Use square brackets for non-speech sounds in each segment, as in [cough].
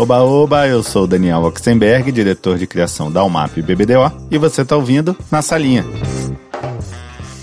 Oba, oba, eu sou Daniel Oxenberg, diretor de criação da UMAP BBDO, e você está ouvindo Na Salinha.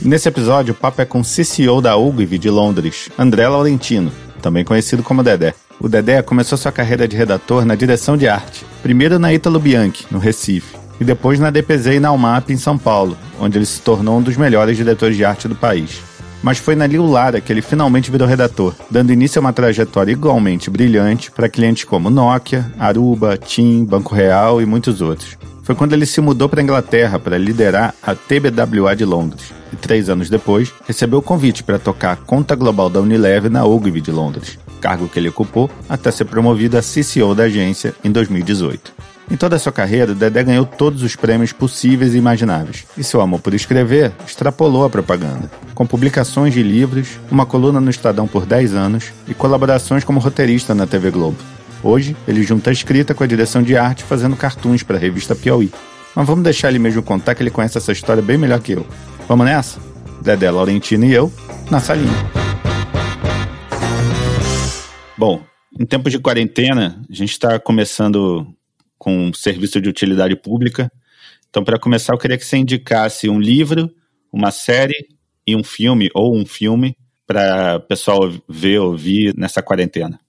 Nesse episódio, o papo é com CCO da Ogilvy de Londres, André Laurentino, também conhecido como Dedé. O Dedé começou sua carreira de redator na direção de arte, primeiro na Italo Bianchi, no Recife, e depois na DPZ e na UMAP em São Paulo, onde ele se tornou um dos melhores diretores de arte do país mas foi na Liu Lara que ele finalmente virou redator, dando início a uma trajetória igualmente brilhante para clientes como Nokia, Aruba, TIM, Banco Real e muitos outros. Foi quando ele se mudou para a Inglaterra para liderar a TBWA de Londres, e três anos depois recebeu o convite para tocar a conta global da Unilever na Ogilvy de Londres, cargo que ele ocupou até ser promovido a CCO da agência em 2018. Em toda a sua carreira, Dedé ganhou todos os prêmios possíveis e imagináveis, e seu amor por escrever extrapolou a propaganda, com publicações de livros, uma coluna no Estadão por 10 anos e colaborações como roteirista na TV Globo. Hoje, ele junta a escrita com a direção de arte fazendo cartoons para a revista Piauí. Mas vamos deixar ele mesmo contar que ele conhece essa história bem melhor que eu. Vamos nessa? Dedé Laurentino e eu, na salinha. Bom, em tempos de quarentena, a gente está começando com serviço de utilidade pública. Então, para começar, eu queria que você indicasse um livro, uma série e um filme, ou um filme, para o pessoal ver, ouvir nessa quarentena.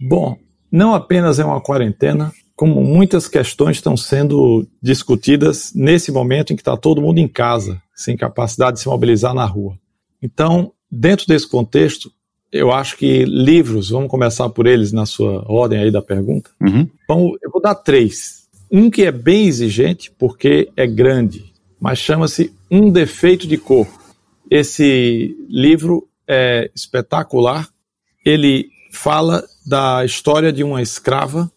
Bom, não apenas é uma quarentena, como muitas questões estão sendo discutidas nesse momento em que está todo mundo em casa, sem capacidade de se mobilizar na rua. Então, dentro desse contexto, eu acho que livros, vamos começar por eles na sua ordem aí da pergunta. Uhum. Então, eu vou dar três. Um que é bem exigente, porque é grande, mas chama-se Um Defeito de Cor. Esse livro é espetacular. Ele fala da história de uma escrava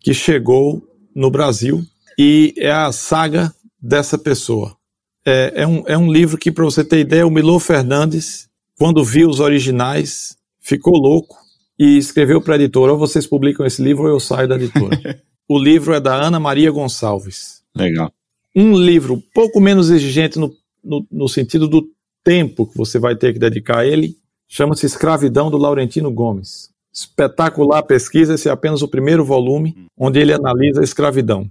que chegou no Brasil e é a saga dessa pessoa. É, é, um, é um livro que, para você ter ideia, o Milô Fernandes quando viu os originais, ficou louco e escreveu para a editora: ou vocês publicam esse livro ou eu saio da editora. [laughs] o livro é da Ana Maria Gonçalves. Legal. Um livro pouco menos exigente no, no, no sentido do tempo que você vai ter que dedicar a ele, chama-se Escravidão do Laurentino Gomes. Espetacular pesquisa, esse é apenas o primeiro volume, onde ele analisa a escravidão.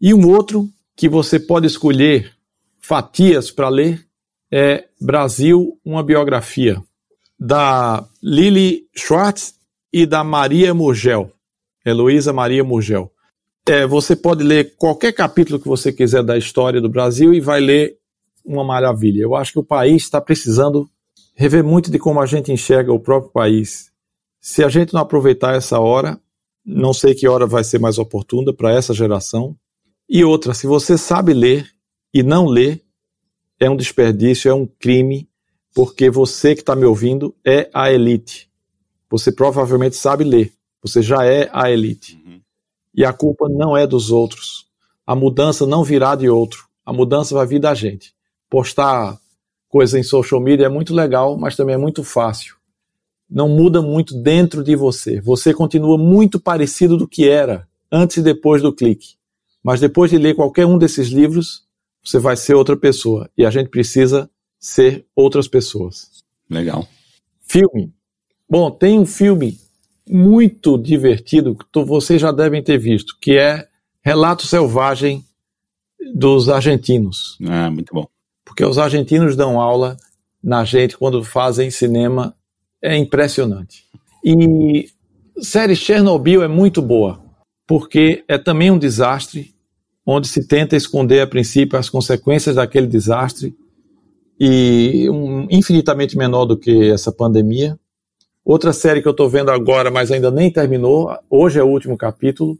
E um outro que você pode escolher fatias para ler, é Brasil, uma biografia, da Lili Schwartz e da Maria Murgel, Heloísa Maria Murgel. É, você pode ler qualquer capítulo que você quiser da história do Brasil e vai ler uma maravilha. Eu acho que o país está precisando rever muito de como a gente enxerga o próprio país. Se a gente não aproveitar essa hora, não sei que hora vai ser mais oportuna para essa geração. E outra, se você sabe ler e não lê, é um desperdício, é um crime, porque você que está me ouvindo é a elite. Você provavelmente sabe ler, você já é a elite. Uhum. E a culpa não é dos outros. A mudança não virá de outro. A mudança vai vir da gente. Postar coisa em social media é muito legal, mas também é muito fácil. Não muda muito dentro de você. Você continua muito parecido do que era antes e depois do clique. Mas depois de ler qualquer um desses livros, você vai ser outra pessoa. E a gente precisa ser outras pessoas. Legal. Filme. Bom, tem um filme muito divertido que vocês já devem ter visto, que é Relato Selvagem dos Argentinos. Ah, muito bom. Porque os argentinos dão aula na gente quando fazem cinema. É impressionante. E série Chernobyl é muito boa, porque é também um desastre onde se tenta esconder a princípio as consequências daquele desastre e um, infinitamente menor do que essa pandemia. Outra série que eu estou vendo agora, mas ainda nem terminou, hoje é o último capítulo,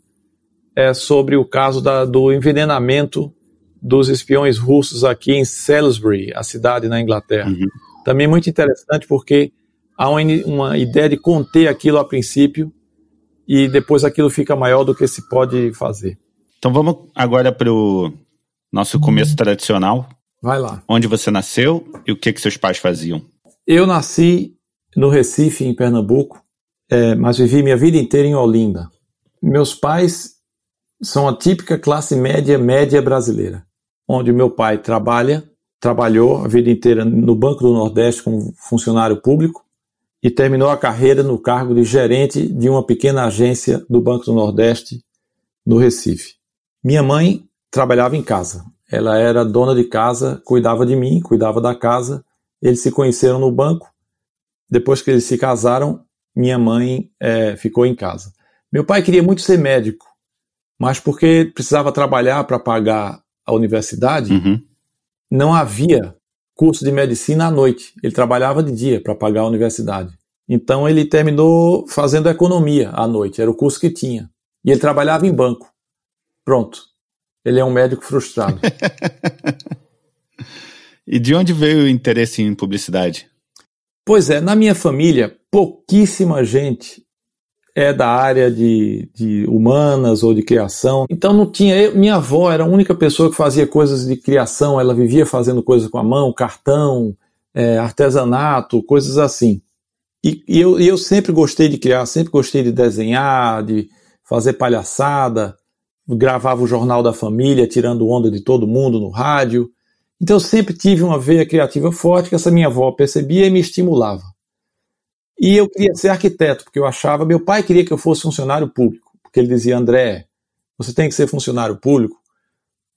é sobre o caso da, do envenenamento dos espiões russos aqui em Salisbury, a cidade na Inglaterra. Uhum. Também muito interessante porque há uma, uma ideia de conter aquilo a princípio e depois aquilo fica maior do que se pode fazer. Então vamos agora para o nosso começo tradicional. Vai lá. Onde você nasceu e o que, que seus pais faziam? Eu nasci no Recife, em Pernambuco, é, mas vivi minha vida inteira em Olinda. Meus pais são a típica classe média, média brasileira, onde meu pai trabalha, trabalhou a vida inteira no Banco do Nordeste como funcionário público e terminou a carreira no cargo de gerente de uma pequena agência do Banco do Nordeste no Recife. Minha mãe trabalhava em casa. Ela era dona de casa, cuidava de mim, cuidava da casa. Eles se conheceram no banco. Depois que eles se casaram, minha mãe é, ficou em casa. Meu pai queria muito ser médico, mas porque precisava trabalhar para pagar a universidade, uhum. não havia curso de medicina à noite. Ele trabalhava de dia para pagar a universidade. Então ele terminou fazendo economia à noite, era o curso que tinha. E ele trabalhava em banco. Pronto. Ele é um médico frustrado. [laughs] e de onde veio o interesse em publicidade? Pois é, na minha família, pouquíssima gente é da área de, de humanas ou de criação. Então não tinha. Eu, minha avó era a única pessoa que fazia coisas de criação, ela vivia fazendo coisas com a mão, cartão, é, artesanato, coisas assim. E, e, eu, e eu sempre gostei de criar, sempre gostei de desenhar, de fazer palhaçada, gravava o Jornal da Família, tirando onda de todo mundo no rádio. Então eu sempre tive uma veia criativa forte que essa minha avó percebia e me estimulava. E eu queria ser arquiteto, porque eu achava, meu pai queria que eu fosse funcionário público, porque ele dizia, André, você tem que ser funcionário público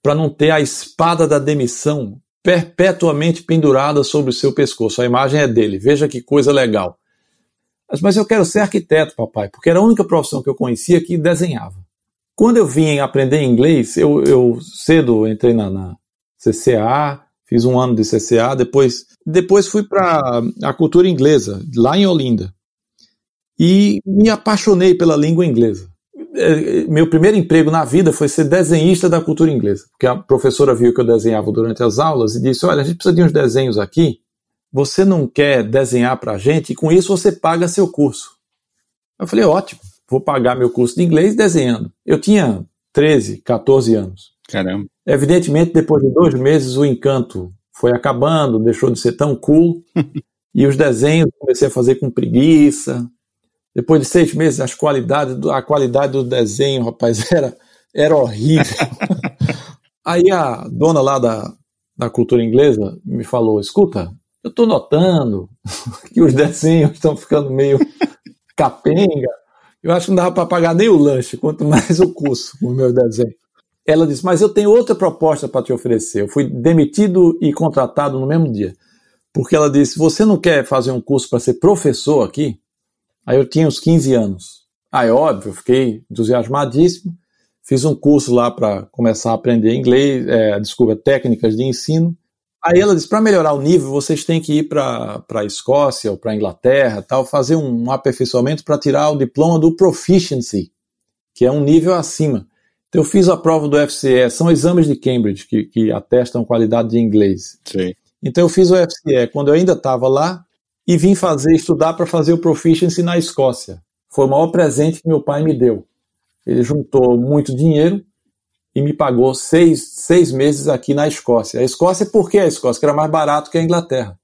para não ter a espada da demissão perpetuamente pendurada sobre o seu pescoço. A imagem é dele, veja que coisa legal. Mas eu quero ser arquiteto, papai, porque era a única profissão que eu conhecia que desenhava. Quando eu vim aprender inglês, eu, eu cedo entrei na, na CCA, fiz um ano de CCA, depois, depois fui para a cultura inglesa, lá em Olinda. E me apaixonei pela língua inglesa. É, meu primeiro emprego na vida foi ser desenhista da cultura inglesa, porque a professora viu que eu desenhava durante as aulas e disse: Olha, a gente precisa de uns desenhos aqui. Você não quer desenhar para a gente e com isso você paga seu curso. Eu falei: Ótimo vou pagar meu curso de inglês desenhando. Eu tinha 13, 14 anos. Caramba. Evidentemente, depois de dois meses, o encanto foi acabando, deixou de ser tão cool. [laughs] e os desenhos comecei a fazer com preguiça. Depois de seis meses, as qualidades, a qualidade do desenho, rapaz, [laughs] era, era horrível. [laughs] Aí a dona lá da, da cultura inglesa me falou: escuta, eu estou notando que os desenhos estão ficando meio capenga. Eu acho que não dava para pagar nem o lanche, quanto mais o curso, o meu desenho. Ela disse: Mas eu tenho outra proposta para te oferecer. Eu fui demitido e contratado no mesmo dia. Porque ela disse: Você não quer fazer um curso para ser professor aqui? Aí eu tinha uns 15 anos. Aí, óbvio, fiquei entusiasmadíssimo. Fiz um curso lá para começar a aprender inglês, é, desculpa, técnicas de ensino. Aí ela disse: para melhorar o nível, vocês têm que ir para a Escócia ou para a Inglaterra, tal, fazer um aperfeiçoamento para tirar o diploma do Proficiency, que é um nível acima. Então eu fiz a prova do FCE, são exames de Cambridge que, que atestam qualidade de inglês. Sim. Então eu fiz o FCE quando eu ainda estava lá e vim fazer, estudar para fazer o Proficiency na Escócia. Foi o maior presente que meu pai me deu. Ele juntou muito dinheiro e me pagou seis, seis meses aqui na Escócia. A Escócia, por que a Escócia? Que era mais barato que a Inglaterra.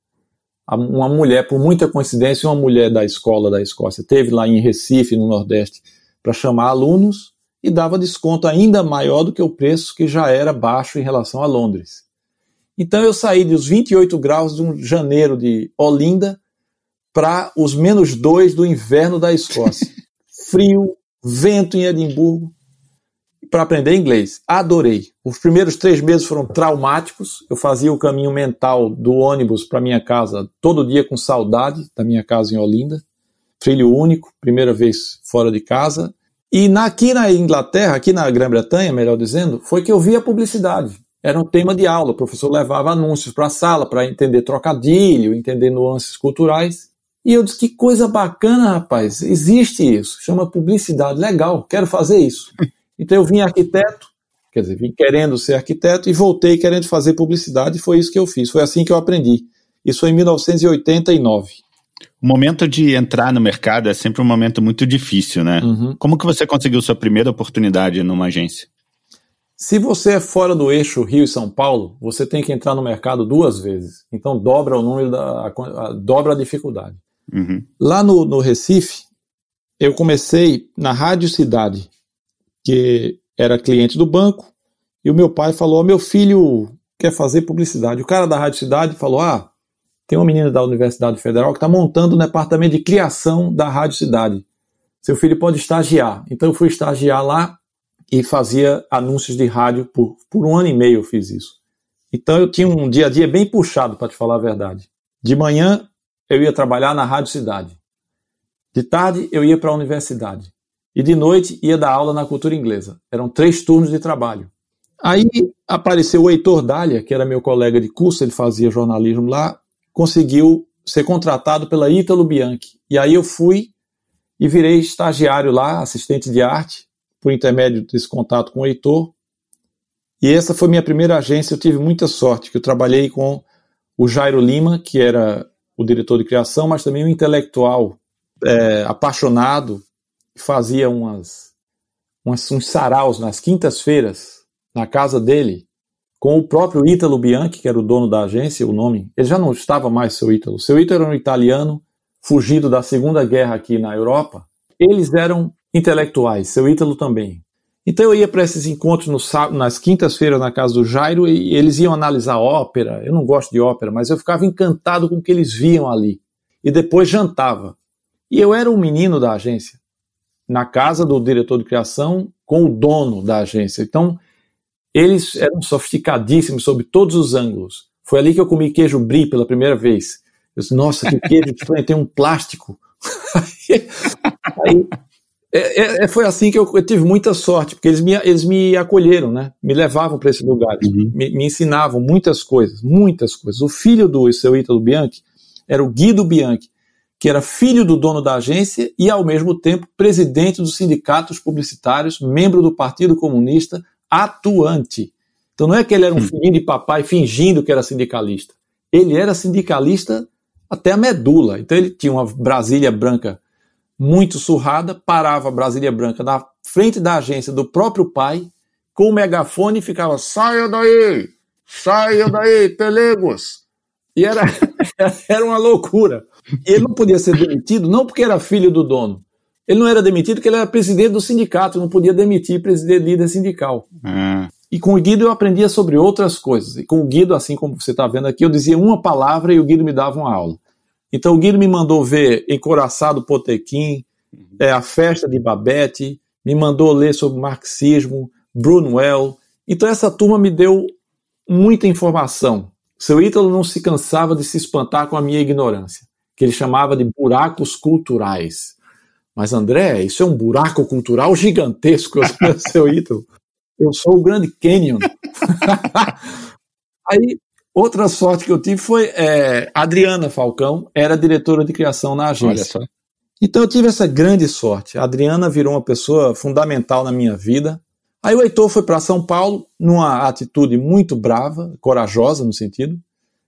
Uma mulher, por muita coincidência, uma mulher da escola da Escócia teve lá em Recife, no Nordeste, para chamar alunos e dava desconto ainda maior do que o preço que já era baixo em relação a Londres. Então eu saí dos 28 graus de um janeiro de Olinda para os menos 2 do inverno da Escócia. [laughs] Frio, vento em Edimburgo, para aprender inglês. Adorei. Os primeiros três meses foram traumáticos. Eu fazia o caminho mental do ônibus para minha casa todo dia com saudade da minha casa em Olinda. Filho único, primeira vez fora de casa. E na, aqui na Inglaterra, aqui na Grã-Bretanha, melhor dizendo, foi que eu vi a publicidade. Era um tema de aula. O professor levava anúncios para a sala para entender trocadilho, entender nuances culturais. E eu disse: que coisa bacana, rapaz. Existe isso. Chama publicidade. Legal, quero fazer isso. [laughs] Então eu vim arquiteto, quer dizer, vim querendo ser arquiteto e voltei querendo fazer publicidade, e foi isso que eu fiz, foi assim que eu aprendi. Isso foi em 1989. O momento de entrar no mercado é sempre um momento muito difícil, né? Uhum. Como que você conseguiu sua primeira oportunidade numa agência? Se você é fora do eixo Rio e São Paulo, você tem que entrar no mercado duas vezes. Então dobra o número da a, a, dobra a dificuldade. Uhum. Lá no, no Recife, eu comecei na Rádio Cidade, que era cliente do banco, e o meu pai falou: meu filho quer fazer publicidade. O cara da Rádio Cidade falou: ah, tem uma menina da Universidade Federal que está montando o departamento de criação da Rádio Cidade. Seu filho pode estagiar. Então eu fui estagiar lá, e fazia anúncios de rádio por, por um ano e meio eu fiz isso. Então eu tinha um dia a dia bem puxado, para te falar a verdade. De manhã eu ia trabalhar na Rádio Cidade. De tarde eu ia para a universidade. E de noite ia dar aula na cultura inglesa. Eram três turnos de trabalho. Aí apareceu o Heitor Dália, que era meu colega de curso, ele fazia jornalismo lá, conseguiu ser contratado pela Ítalo Bianchi. E aí eu fui e virei estagiário lá, assistente de arte, por intermédio desse contato com o Heitor. E essa foi minha primeira agência, eu tive muita sorte, que eu trabalhei com o Jairo Lima, que era o diretor de criação, mas também um intelectual é, apaixonado, fazia umas, umas, uns saraus nas quintas-feiras, na casa dele, com o próprio Ítalo Bianchi, que era o dono da agência, o nome. Ele já não estava mais seu Ítalo. Seu Ítalo era um italiano, fugido da Segunda Guerra aqui na Europa. Eles eram intelectuais, seu Ítalo também. Então eu ia para esses encontros no, nas quintas-feiras na casa do Jairo e eles iam analisar ópera. Eu não gosto de ópera, mas eu ficava encantado com o que eles viam ali. E depois jantava. E eu era um menino da agência, na casa do diretor de criação com o dono da agência. Então eles eram sofisticadíssimos sobre todos os ângulos. Foi ali que eu comi queijo brie pela primeira vez. Eu disse, nossa, que queijo estranho, tem um plástico. [laughs] aí, é, é, é, foi assim que eu, eu, tive muita sorte, porque eles me, eles me acolheram, né? Me levavam para esses lugares, uhum. me, me, ensinavam muitas coisas, muitas coisas. O filho do seu Ítalo Bianchi era o Guido Bianchi, que era filho do dono da agência e, ao mesmo tempo, presidente dos sindicatos publicitários, membro do Partido Comunista, atuante. Então não é que ele era um hum. filhinho de papai fingindo que era sindicalista. Ele era sindicalista até a medula. Então ele tinha uma Brasília branca muito surrada, parava a Brasília Branca na frente da agência do próprio pai, com o megafone e ficava: saia daí, saia daí, [laughs] pelegos. E era, [laughs] era uma loucura. E ele não podia ser demitido, não porque era filho do dono. Ele não era demitido porque ele era presidente do sindicato, não podia demitir presidente líder sindical. Ah. E com o Guido eu aprendia sobre outras coisas. E com o Guido, assim como você está vendo aqui, eu dizia uma palavra e o Guido me dava uma aula. Então o Guido me mandou ver Encoraçado Potequim, uhum. é, A Festa de Babette, me mandou ler sobre marxismo, Brunwell. Então essa turma me deu muita informação. Seu Ítalo não se cansava de se espantar com a minha ignorância, que ele chamava de buracos culturais. Mas André, isso é um buraco cultural gigantesco, seu Ítalo. Eu sou o Grande Canyon. [laughs] Aí Outra sorte que eu tive foi é, Adriana Falcão, era diretora de criação na agência. Então eu tive essa grande sorte. A Adriana virou uma pessoa fundamental na minha vida. Aí o Heitor foi para São Paulo numa atitude muito brava, corajosa no sentido.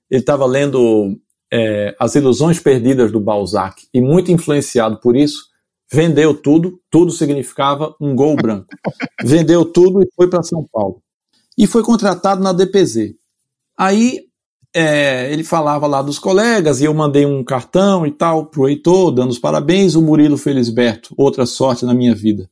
Ele estava lendo é, As Ilusões Perdidas do Balzac e muito influenciado por isso, vendeu tudo. Tudo significava um gol branco. [laughs] vendeu tudo e foi para São Paulo. E foi contratado na DPZ. Aí é, ele falava lá dos colegas e eu mandei um cartão e tal pro Heitor, dando os parabéns. O Murilo Felisberto, outra sorte na minha vida,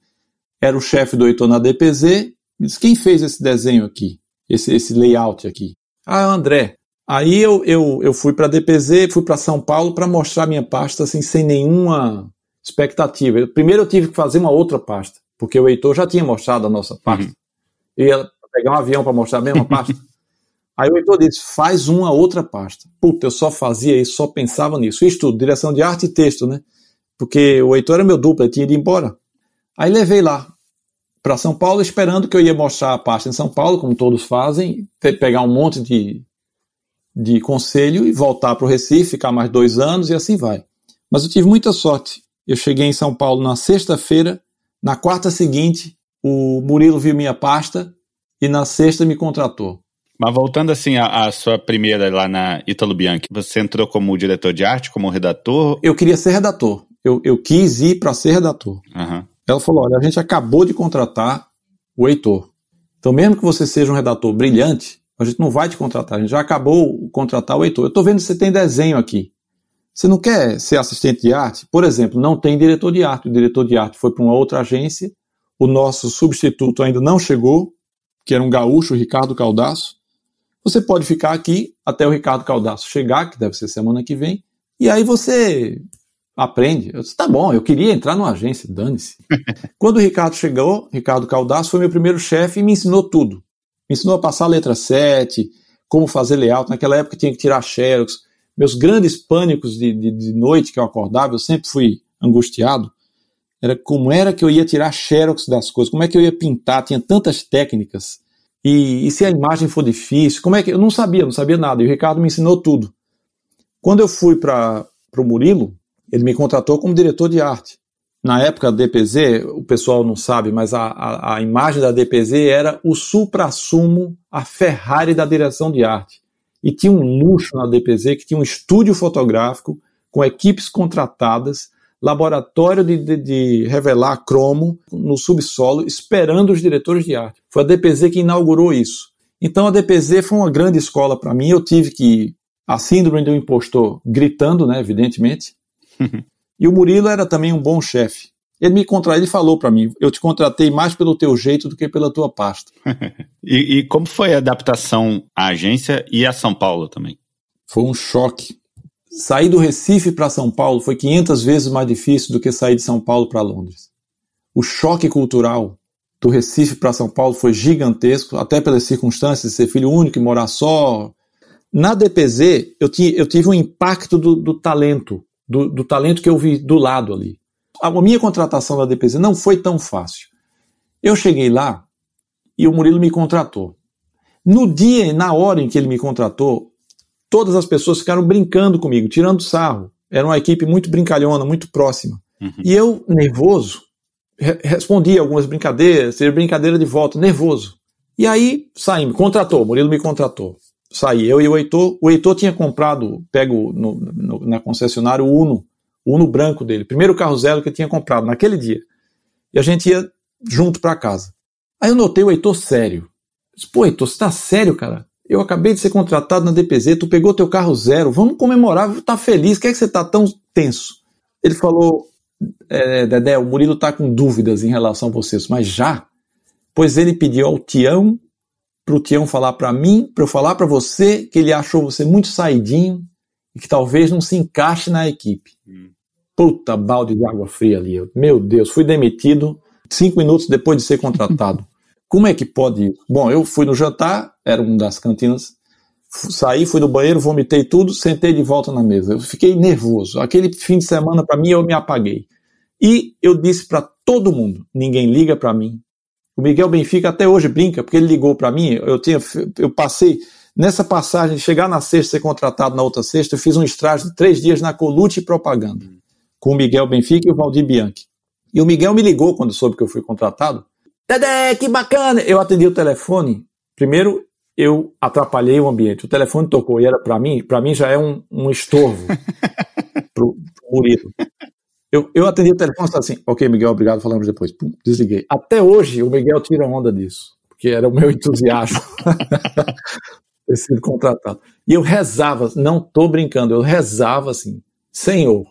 era o chefe do Heitor na DPZ. Disse, quem fez esse desenho aqui? Esse, esse layout aqui? Ah, André. Aí eu, eu, eu fui para a DPZ, fui para São Paulo para mostrar minha pasta assim, sem nenhuma expectativa. Primeiro eu tive que fazer uma outra pasta, porque o Heitor já tinha mostrado a nossa pasta. Uhum. Eu ia pegar um avião para mostrar a mesma pasta. [laughs] Aí o Heitor disse, faz uma outra pasta. Puta, eu só fazia isso, só pensava nisso. Isso tudo, direção de arte e texto, né? Porque o Heitor era meu duplo, ele tinha ido embora. Aí levei lá para São Paulo, esperando que eu ia mostrar a pasta em São Paulo, como todos fazem, pegar um monte de, de conselho e voltar para o Recife, ficar mais dois anos e assim vai. Mas eu tive muita sorte. Eu cheguei em São Paulo na sexta-feira, na quarta seguinte, o Murilo viu minha pasta e na sexta me contratou. Mas voltando assim à, sua primeira lá na Italo Bianchi, você entrou como diretor de arte, como redator? Eu queria ser redator. Eu, eu quis ir para ser redator. Uhum. Ela falou: olha, a gente acabou de contratar o Heitor. Então, mesmo que você seja um redator brilhante, a gente não vai te contratar. A gente já acabou de contratar o Heitor. Eu estou vendo que você tem desenho aqui. Você não quer ser assistente de arte? Por exemplo, não tem diretor de arte. O diretor de arte foi para uma outra agência. O nosso substituto ainda não chegou, que era um gaúcho, o Ricardo Caldaço. Você pode ficar aqui até o Ricardo Caldaço chegar, que deve ser semana que vem, e aí você aprende. Eu disse, tá bom, eu queria entrar numa agência, dane-se. [laughs] Quando o Ricardo chegou, Ricardo Caldaço foi meu primeiro chefe e me ensinou tudo. Me ensinou a passar a letra 7, como fazer layout. Naquela época tinha que tirar xerox. Meus grandes pânicos de, de, de noite que eu acordava, eu sempre fui angustiado, era como era que eu ia tirar xerox das coisas, como é que eu ia pintar, tinha tantas técnicas. E, e se a imagem for difícil, como é que. Eu não sabia, não sabia nada. E o Ricardo me ensinou tudo. Quando eu fui para o Murilo, ele me contratou como diretor de arte. Na época da DPZ, o pessoal não sabe, mas a, a, a imagem da DPZ era o supra-sumo, a Ferrari da direção de arte. E tinha um luxo na DPZ que tinha um estúdio fotográfico com equipes contratadas, laboratório de, de, de, revelar cromo no subsolo, esperando os diretores de arte. Foi a DPZ que inaugurou isso. Então a DPZ foi uma grande escola para mim. Eu tive que a síndrome do impostor gritando, né, evidentemente. [laughs] e o Murilo era também um bom chefe. Ele me contra... ele falou para mim, eu te contratei mais pelo teu jeito do que pela tua pasta. [laughs] e, e como foi a adaptação à agência e a São Paulo também? Foi um choque sair do Recife para São Paulo foi 500 vezes mais difícil do que sair de São Paulo para Londres. O choque cultural do Recife para São Paulo foi gigantesco, até pelas circunstâncias de ser filho único e morar só. Na DPZ, eu, eu tive um impacto do, do talento, do, do, talento que eu vi do lado ali. A minha contratação da DPZ não foi tão fácil. Eu cheguei lá e o Murilo me contratou. No dia e na hora em que ele me contratou, todas as pessoas ficaram brincando comigo, tirando sarro. Era uma equipe muito brincalhona, muito próxima. Uhum. E eu, nervoso, re respondi algumas brincadeiras, seja brincadeira de volta, nervoso. E aí saí, me contratou, Murilo me contratou. Saí, eu e o Heitor. O Heitor tinha comprado, pego no, no, na concessionária o Uno, o Uno branco dele, primeiro carro zero que ele tinha comprado naquele dia. E a gente ia junto para casa. Aí eu notei o Heitor sério. Disse, Pô, Heitor, você tá sério, cara? Eu acabei de ser contratado na DPZ, tu pegou teu carro zero, vamos comemorar, tá feliz, por que, é que você tá tão tenso? Ele falou, é, Dedé, o Murilo tá com dúvidas em relação a vocês, mas já? Pois ele pediu ao Tião, pro Tião falar para mim, para eu falar para você que ele achou você muito saidinho e que talvez não se encaixe na equipe. Hum. Puta balde de água fria ali. Meu Deus, fui demitido cinco minutos depois de ser contratado. [laughs] Como é que pode isso? Bom, eu fui no jantar, era uma das cantinas, saí, fui no banheiro, vomitei tudo, sentei de volta na mesa. Eu fiquei nervoso. Aquele fim de semana, para mim, eu me apaguei. E eu disse para todo mundo: ninguém liga para mim. O Miguel Benfica até hoje brinca, porque ele ligou para mim. Eu, tinha, eu passei, nessa passagem, de chegar na sexta ser contratado na outra sexta, eu fiz um estágio de três dias na Colute Propaganda, com o Miguel Benfica e o Valdir Bianchi. E o Miguel me ligou quando soube que eu fui contratado Dedé, que bacana! Eu atendi o telefone. Primeiro, eu atrapalhei o ambiente. O telefone tocou e era para mim, para mim já é um, um estorvo [laughs] pro, pro Murilo. Eu, eu atendi o telefone e falei assim, ok, Miguel, obrigado, falamos depois. Pum, desliguei. Até hoje o Miguel tira onda disso, porque era o meu entusiasmo [laughs] ter sido contratado. E eu rezava, não tô brincando, eu rezava assim, Senhor,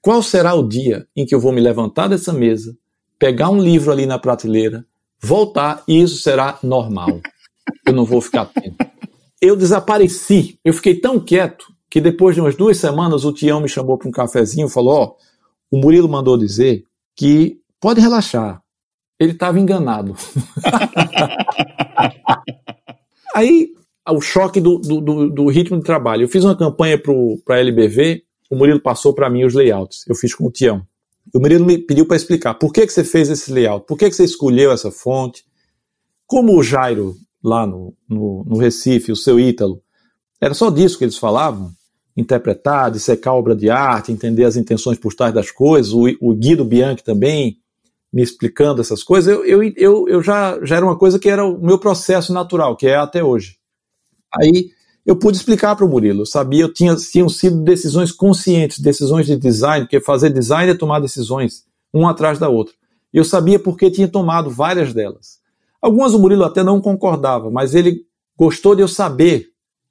qual será o dia em que eu vou me levantar dessa mesa pegar um livro ali na prateleira, voltar e isso será normal. Eu não vou ficar atento. Eu desapareci. Eu fiquei tão quieto que depois de umas duas semanas o Tião me chamou para um cafezinho e falou: Ó, oh, o Murilo mandou dizer que pode relaxar. Ele estava enganado. [laughs] Aí, o choque do, do, do, ritmo de trabalho. Eu fiz uma campanha para a LBV, o Murilo passou para mim os layouts. Eu fiz com o Tião. O Murilo me pediu para explicar por que, que você fez esse layout, por que, que você escolheu essa fonte. Como o Jairo, lá no, no, no Recife, o seu Ítalo, era só disso que eles falavam? Interpretar, dissecar obra de arte, entender as intenções por trás das coisas, o, o Guido Bianchi também me explicando essas coisas, eu, eu, eu, eu já, já era uma coisa que era o meu processo natural, que é até hoje. Aí eu pude explicar para o Murilo. Eu sabia, eu tinha, tinham sido decisões conscientes, decisões de design, porque fazer design é tomar decisões, uma atrás da outra. Eu sabia porque tinha tomado várias delas. Algumas o Murilo até não concordava, mas ele gostou de eu saber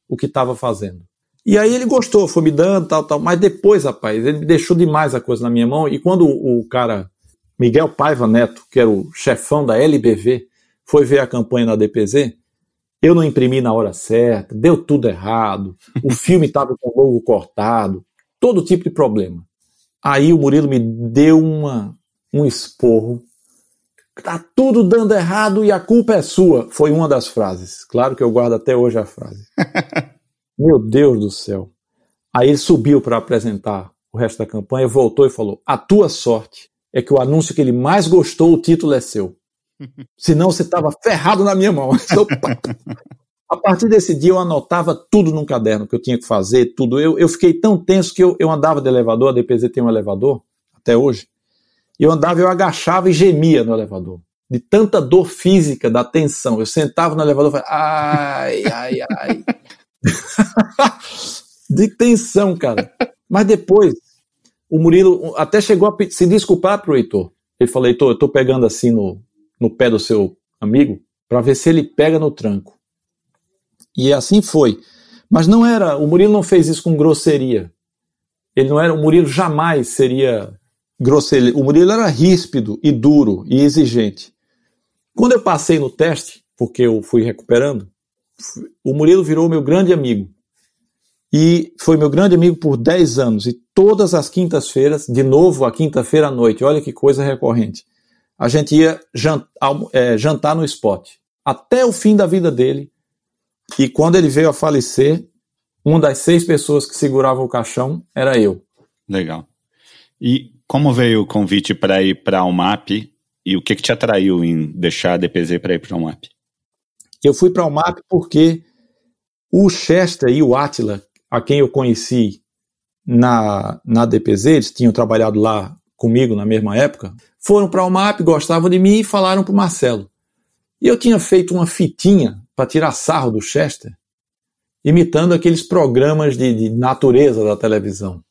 o que estava fazendo. E aí ele gostou, foi me dando, tal, tal. Mas depois, rapaz, ele deixou demais a coisa na minha mão. E quando o, cara, Miguel Paiva Neto, que era o chefão da LBV, foi ver a campanha na DPZ, eu não imprimi na hora certa, deu tudo errado, o [laughs] filme estava com o logo cortado, todo tipo de problema. Aí o Murilo me deu uma, um esporro. Tá tudo dando errado e a culpa é sua. Foi uma das frases. Claro que eu guardo até hoje a frase. [laughs] Meu Deus do céu. Aí ele subiu para apresentar o resto da campanha, voltou e falou: A tua sorte é que o anúncio que ele mais gostou, o título é seu. [laughs] Senão você estava ferrado na minha mão. [laughs] A partir desse dia eu anotava tudo num caderno que eu tinha que fazer, tudo. Eu, eu fiquei tão tenso que eu, eu andava de elevador, a DPZ tem um elevador, até hoje. Eu andava, eu agachava e gemia no elevador. De tanta dor física, da tensão. Eu sentava no elevador e falava, ai, ai, ai. [laughs] de tensão, cara. Mas depois, o Murilo até chegou a se desculpar pro Heitor. Ele falou, Heitor, eu tô pegando assim no, no pé do seu amigo para ver se ele pega no tranco. E assim foi. Mas não era, o Murilo não fez isso com grosseria. Ele não era, o Murilo jamais seria grosseiro. O Murilo era ríspido e duro e exigente. Quando eu passei no teste, porque eu fui recuperando, o Murilo virou meu grande amigo. E foi meu grande amigo por 10 anos. E todas as quintas-feiras, de novo a quinta-feira à noite, olha que coisa recorrente, a gente ia jantar, é, jantar no spot. Até o fim da vida dele, e quando ele veio a falecer, uma das seis pessoas que seguravam o caixão era eu. Legal. E como veio o convite para ir para a UMAP e o que, que te atraiu em deixar a DPZ para ir para a UMAP? Eu fui para a UMAP porque o Chester e o Atila, a quem eu conheci na, na DPZ, eles tinham trabalhado lá comigo na mesma época, foram para a UMAP, gostavam de mim e falaram para o Marcelo. E eu tinha feito uma fitinha para tirar sarro do Chester, imitando aqueles programas de, de natureza da televisão.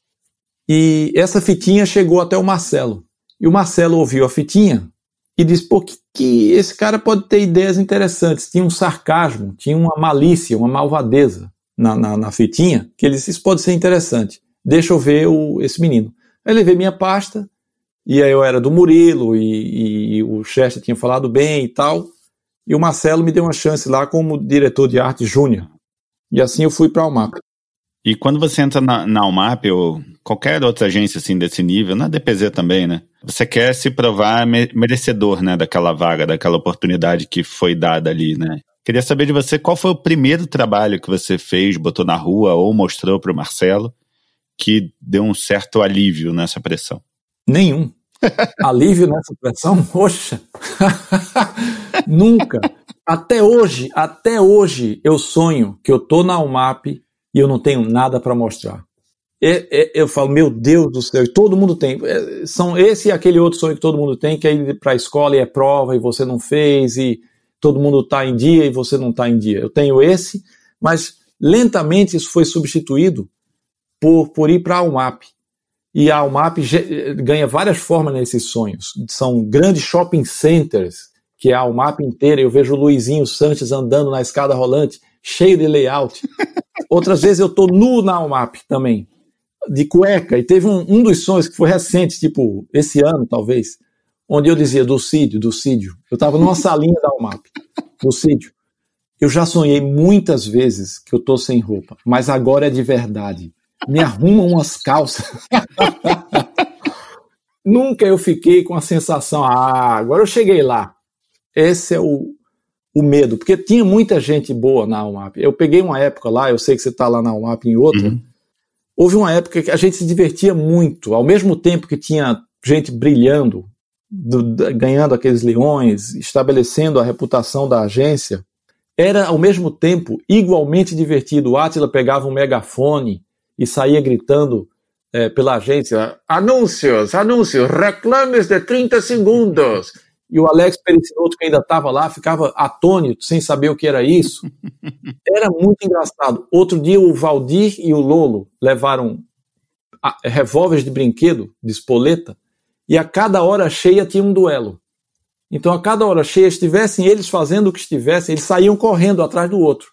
E essa fitinha chegou até o Marcelo. E o Marcelo ouviu a fitinha e disse: pô, que, que, esse cara pode ter ideias interessantes. Tinha um sarcasmo, tinha uma malícia, uma malvadeza na, na, na fitinha, que ele disse: isso pode ser interessante. Deixa eu ver o, esse menino. Aí levei minha pasta, e aí eu era do Murilo, e, e o Chester tinha falado bem e tal. E o Marcelo me deu uma chance lá como diretor de arte júnior. E assim eu fui para a UMAP. E quando você entra na, na UMAP ou qualquer outra agência assim desse nível, na DPZ também, né? Você quer se provar merecedor, né, daquela vaga, daquela oportunidade que foi dada ali, né? Queria saber de você qual foi o primeiro trabalho que você fez, botou na rua ou mostrou para o Marcelo que deu um certo alívio nessa pressão. Nenhum. [laughs] Alívio nessa pressão? Poxa! [laughs] Nunca. Até hoje, até hoje, eu sonho que eu tô na UMAP e eu não tenho nada para mostrar. eu falo, meu Deus do céu, e todo mundo tem. É, são esse e aquele outro sonho que todo mundo tem, que é ir para a escola e é prova e você não fez, e todo mundo está em dia e você não está em dia. Eu tenho esse, mas lentamente isso foi substituído por, por ir para a UMAP. E a UMAP ganha várias formas nesses sonhos. São grandes shopping centers, que é a UMAP inteira. Eu vejo o Luizinho Sanches andando na escada rolante, cheio de layout. [laughs] Outras vezes eu estou nu na UMAP também, de cueca. E teve um, um dos sonhos que foi recente, tipo esse ano talvez, onde eu dizia do sídio, do. Eu estava numa [laughs] salinha da UMAP, do. Eu já sonhei muitas vezes que eu estou sem roupa, mas agora é de verdade me arruma umas calças. [laughs] Nunca eu fiquei com a sensação, ah, agora eu cheguei lá. Esse é o, o medo, porque tinha muita gente boa na UMAP. Eu peguei uma época lá, eu sei que você está lá na UMAP em outra. Uhum. Houve uma época que a gente se divertia muito, ao mesmo tempo que tinha gente brilhando, do, ganhando aqueles leões, estabelecendo a reputação da agência. Era ao mesmo tempo igualmente divertido. O Atila pegava um megafone e saía gritando é, pela agência: anúncios, anúncios, reclames de 30 segundos. E o Alex Pericinoto, que ainda estava lá, ficava atônito, sem saber o que era isso. [laughs] Era muito engraçado. Outro dia, o Valdir e o Lolo levaram revólveres de brinquedo, de espoleta, e a cada hora cheia tinha um duelo. Então, a cada hora cheia, estivessem eles fazendo o que estivessem, eles saíam correndo atrás do outro,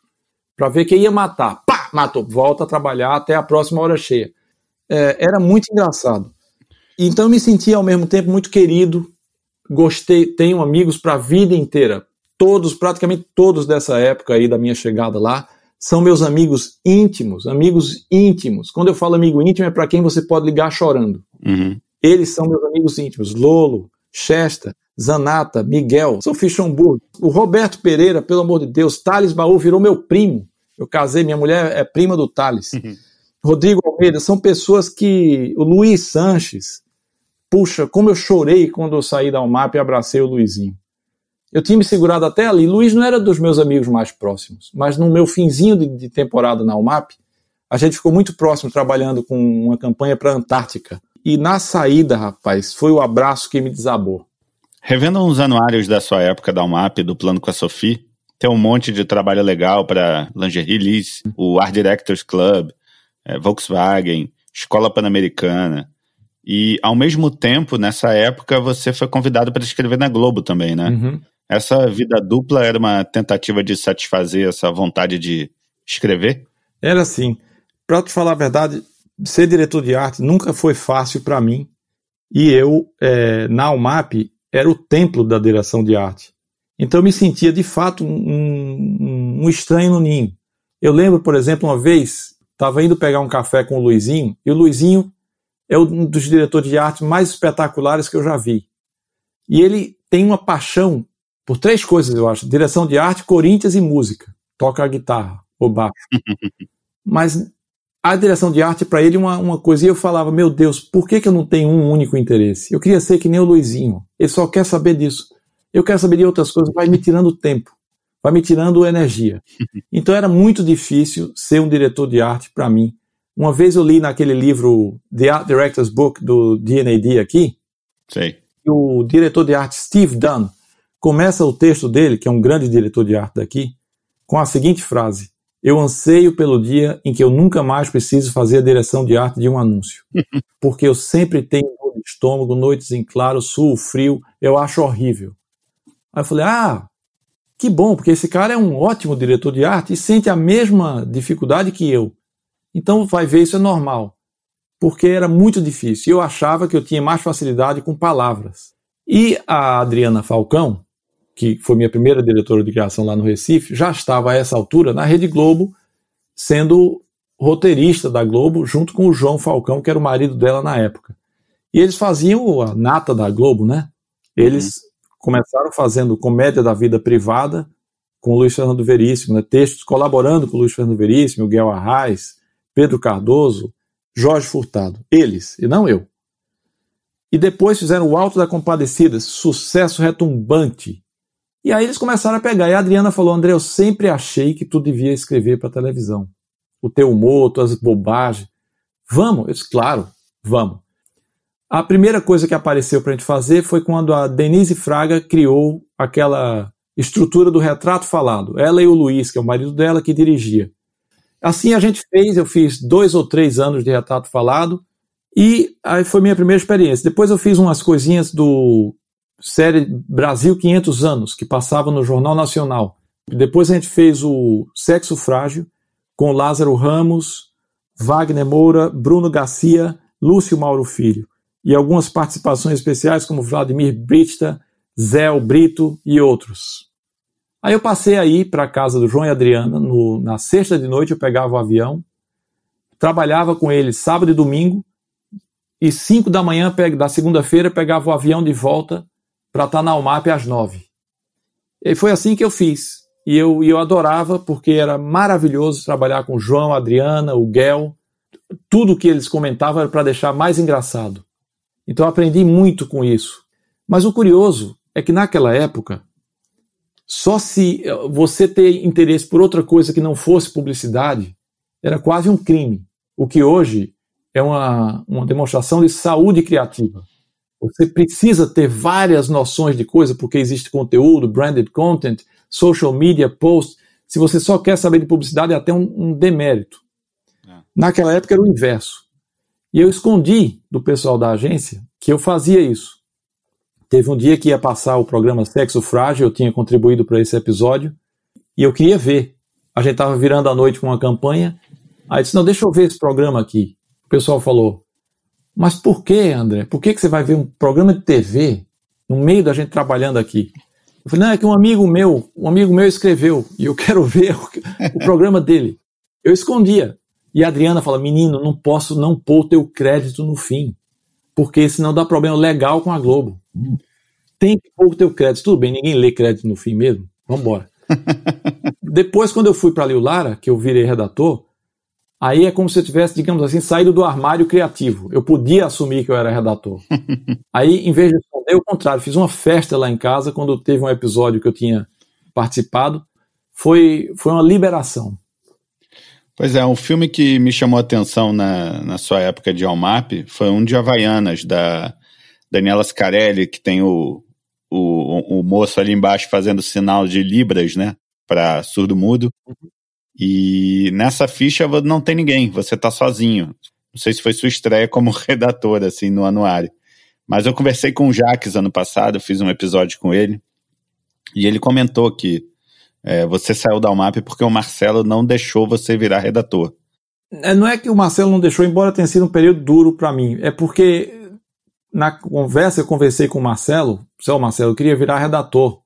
para ver quem ia matar matou, volta a trabalhar até a próxima hora cheia. É, era muito engraçado. Então eu me sentia ao mesmo tempo muito querido, gostei, tenho amigos para a vida inteira. Todos, praticamente todos dessa época aí da minha chegada lá, são meus amigos íntimos, amigos íntimos. Quando eu falo amigo íntimo é para quem você pode ligar chorando. Uhum. Eles são meus amigos íntimos. Lolo, Chesta, Zanata, Miguel, Sofia Schomburg, o Roberto Pereira, pelo amor de Deus, Thales Baú virou meu primo. Eu casei, minha mulher é prima do Thales. Uhum. Rodrigo Almeida, são pessoas que. O Luiz Sanches, puxa, como eu chorei quando eu saí da UMAP e abracei o Luizinho. Eu tinha me segurado até ali. Luiz não era dos meus amigos mais próximos, mas no meu finzinho de, de temporada na UMAP, a gente ficou muito próximo trabalhando com uma campanha para a Antártica. E na saída, rapaz, foi o abraço que me desabou. Revendo uns anuários da sua época da UMAP, do plano com a Sophie, tem um monte de trabalho legal para Lingerie o Art Directors Club, é, Volkswagen, Escola Pan-Americana. E, ao mesmo tempo, nessa época, você foi convidado para escrever na Globo também, né? Uhum. Essa vida dupla era uma tentativa de satisfazer essa vontade de escrever? Era sim. Para te falar a verdade, ser diretor de arte nunca foi fácil para mim. E eu, é, na UMAP, era o templo da direção de arte. Então eu me sentia de fato um, um estranho no ninho. Eu lembro, por exemplo, uma vez, estava indo pegar um café com o Luizinho, e o Luizinho é um dos diretores de arte mais espetaculares que eu já vi. E ele tem uma paixão por três coisas, eu acho: direção de arte, Corinthians e música. Toca a guitarra ou baixo. [laughs] Mas a direção de arte para ele uma, uma coisa. E eu falava, meu Deus, por que, que eu não tenho um único interesse? Eu queria ser que nem o Luizinho. Ele só quer saber disso. Eu quero saber de outras coisas, vai me tirando tempo, vai me tirando energia. [laughs] Então era muito difícil ser um diretor de arte para mim. Uma vez eu li naquele livro The Art Director's Book do D&AD aqui, Sei. o diretor de arte Steve Dunn começa o texto dele, que é um grande diretor de arte daqui, com a seguinte frase: eu anseio pelo dia em que eu nunca mais preciso fazer a direção de arte de um anúncio. [laughs] Porque eu sempre tenho dor de estômago, noites em claro, sul, frio, eu acho horrível. Aí eu falei, ah, que bom, porque esse cara é um ótimo diretor de arte e sente a mesma dificuldade que eu. Então vai ver, isso é normal. Porque era muito difícil. Eu achava que eu tinha mais facilidade com palavras. E a Adriana Falcão, que foi minha primeira diretora de criação lá no Recife, já estava a essa altura na Rede Globo, sendo roteirista da Globo, junto com o João Falcão, que era o marido dela na época. E eles faziam a nata da Globo, né? Eles uhum. começaram fazendo comédia da vida privada com o Luiz Fernando Veríssimo, né? textos colaborando com o Luiz Fernando Veríssimo, o Guel Arraes, Pedro Cardoso, Jorge Furtado. Eles, e não eu. E depois fizeram o Alto da Compadecida, sucesso retumbante, e aí eles começaram a pegar. E a Adriana falou: André, eu sempre achei que tu devia escrever para televisão. O teu humor, tuas bobagens. Vamos? Eu disse: claro, vamos. A primeira coisa que apareceu para a gente fazer foi quando a Denise Fraga criou aquela estrutura do retrato falado. Ela e o Luiz, que é o marido dela, que dirigia. Assim a gente fez, eu fiz dois ou três anos de retrato falado, e aí foi minha primeira experiência. Depois eu fiz umas coisinhas do série Brasil 500 anos, que passava no Jornal Nacional. Depois a gente fez o Sexo Frágil, com Lázaro Ramos, Wagner Moura, Bruno Garcia, Lúcio Mauro Filho. E algumas participações especiais, como Vladimir Britta, Zé Brito e outros. Aí eu passei aí para a casa do João e Adriana, no, na sexta de noite eu pegava o avião, trabalhava com eles sábado e domingo, e cinco da manhã da segunda-feira pegava o avião de volta para estar na UMAP às nove. E foi assim que eu fiz. E eu, eu adorava, porque era maravilhoso trabalhar com o João, a Adriana, o Guel. Tudo que eles comentavam era para deixar mais engraçado. Então aprendi muito com isso. Mas o curioso é que naquela época, só se você ter interesse por outra coisa que não fosse publicidade era quase um crime. O que hoje é uma, uma demonstração de saúde criativa. Você precisa ter várias noções de coisa, porque existe conteúdo, branded content, social media, post. Se você só quer saber de publicidade, é até um, um demérito. É. Naquela época era o inverso. E eu escondi do pessoal da agência que eu fazia isso. Teve um dia que ia passar o programa Sexo Frágil, eu tinha contribuído para esse episódio, e eu queria ver. A gente estava virando a noite com uma campanha. Aí eu disse: Não, deixa eu ver esse programa aqui. O pessoal falou: mas por que, André? Por que, que você vai ver um programa de TV no meio da gente trabalhando aqui? Eu falei, não, é que um amigo meu, um amigo meu escreveu e eu [laughs] quero ver o, o programa dele. Eu escondia. E a Adriana fala, menino, não posso não pôr teu crédito no fim. Porque senão dá problema legal com a Globo. Tem que pôr o teu crédito. Tudo bem, ninguém lê crédito no fim mesmo. Vamos embora. [laughs] Depois, quando eu fui para Liu Lara, que eu virei redator, aí é como se eu tivesse, digamos assim, saído do armário criativo. Eu podia assumir que eu era redator. [laughs] aí, em vez de responder, o contrário, fiz uma festa lá em casa quando teve um episódio que eu tinha participado. Foi, foi uma liberação. Pois é, um filme que me chamou a atenção na, na sua época de Almap foi um de Havaianas, da Daniela Scarelli, que tem o, o, o moço ali embaixo fazendo sinal de Libras, né? Para surdo-mudo. Uhum. E nessa ficha não tem ninguém, você está sozinho. Não sei se foi sua estreia como [laughs] redator, assim, no anuário. Mas eu conversei com o Jaques ano passado, fiz um episódio com ele, e ele comentou que é, você saiu da UMAP porque o Marcelo não deixou você virar redator. É, não é que o Marcelo não deixou, embora tenha sido um período duro para mim, é porque na conversa eu conversei com o Marcelo, seu Marcelo, eu queria virar redator.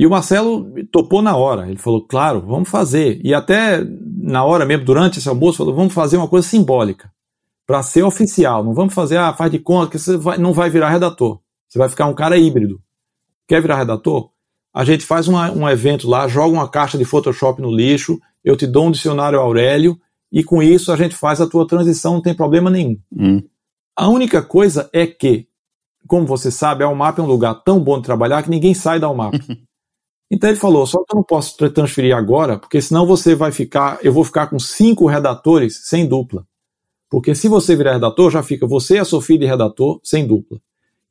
E o Marcelo topou na hora. Ele falou, claro, vamos fazer. E até na hora mesmo, durante esse almoço, falou, vamos fazer uma coisa simbólica. Para ser oficial. Não vamos fazer, ah, faz de conta que você vai, não vai virar redator. Você vai ficar um cara híbrido. Quer virar redator? A gente faz uma, um evento lá, joga uma caixa de Photoshop no lixo, eu te dou um dicionário Aurélio, e com isso a gente faz a tua transição, não tem problema nenhum. Hum. A única coisa é que, como você sabe, a UMAP é um lugar tão bom de trabalhar que ninguém sai da UMAP. [laughs] então ele falou: só que eu não posso transferir agora, porque senão você vai ficar, eu vou ficar com cinco redatores sem dupla. Porque se você virar redator, já fica você e a Sofia de redator sem dupla.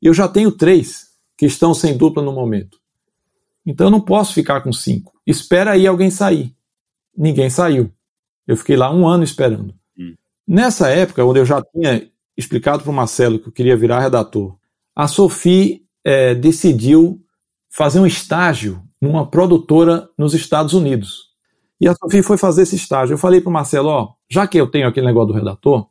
E eu já tenho três que estão sem dupla no momento. Então eu não posso ficar com cinco. Espera aí alguém sair. Ninguém saiu. Eu fiquei lá um ano esperando. Hum. Nessa época, onde eu já tinha explicado para o Marcelo que eu queria virar redator, a Sophie é, decidiu fazer um estágio numa produtora nos Estados Unidos. E a Sophie foi fazer esse estágio. Eu falei para o Marcelo, ó, já que eu tenho aquele negócio do redator,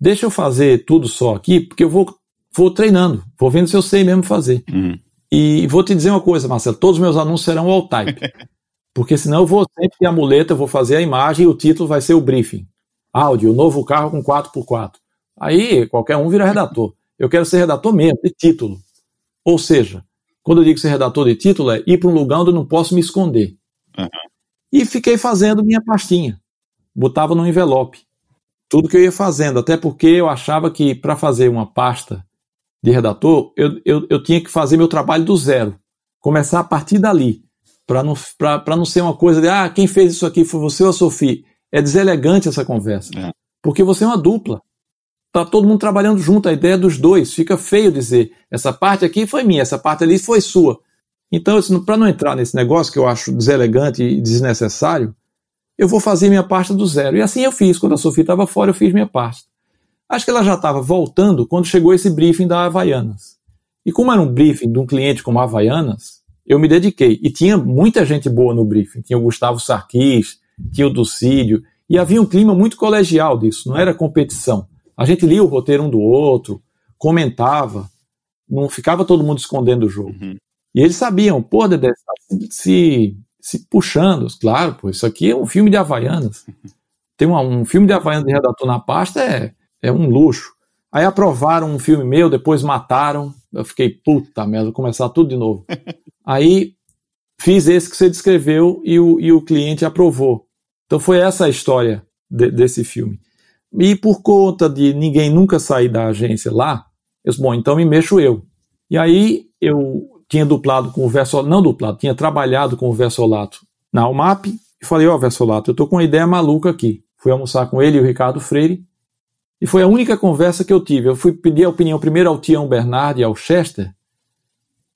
deixa eu fazer tudo só aqui, porque eu vou, vou treinando, vou vendo se eu sei mesmo fazer. Uhum. E vou te dizer uma coisa, Marcelo, todos os meus anúncios serão all type. [laughs] porque senão eu vou sempre ter a muleta, eu vou fazer a imagem e o título vai ser o briefing. Áudio, novo carro com 4x4. Aí qualquer um vira redator. Eu quero ser redator mesmo, de título. Ou seja, quando eu digo ser redator de título, é ir para um lugar onde eu não posso me esconder. Uhum. E fiquei fazendo minha pastinha. Botava no envelope. Tudo que eu ia fazendo, até porque eu achava que para fazer uma pasta de redator, eu, eu, eu tinha que fazer meu trabalho do zero. Começar a partir dali. Para não, não ser uma coisa de, ah, quem fez isso aqui foi você ou a Sofia. É deselegante essa conversa. É. Porque você é uma dupla. Tá todo mundo trabalhando junto, a ideia dos dois. Fica feio dizer, essa parte aqui foi minha, essa parte ali foi sua. Então, para não entrar nesse negócio que eu acho deselegante e desnecessário, eu vou fazer minha parte do zero. E assim eu fiz. Quando a Sofia estava fora, eu fiz minha parte. Acho que ela já estava voltando quando chegou esse briefing da Havaianas. E como era um briefing de um cliente como a Havaianas, eu me dediquei. E tinha muita gente boa no briefing. Tinha o Gustavo Sarquis, tinha o Ducídio. E havia um clima muito colegial disso, não era competição. A gente lia o roteiro um do outro, comentava, não ficava todo mundo escondendo o jogo. Uhum. E eles sabiam, pô, Dedé, tá se, se puxando. Claro, pô, isso aqui é um filme de Havaianas. [laughs] Tem uma, um filme de Havaianas de redator na pasta é, é um luxo. Aí aprovaram um filme meu, depois mataram. Eu fiquei, puta merda, vou começar tudo de novo. [laughs] Aí fiz esse que você descreveu e o, e o cliente aprovou. Então foi essa a história de, desse filme. E por conta de ninguém nunca sair da agência lá, eu disse, bom, então me mexo eu. E aí eu tinha duplado com o Versolato, não duplado, tinha trabalhado com o Versolato na UMAP e falei, ó, oh, Versolato, eu tô com uma ideia maluca aqui. Fui almoçar com ele e o Ricardo Freire e foi a única conversa que eu tive. Eu fui pedir a opinião primeiro ao Tião Bernard e ao Chester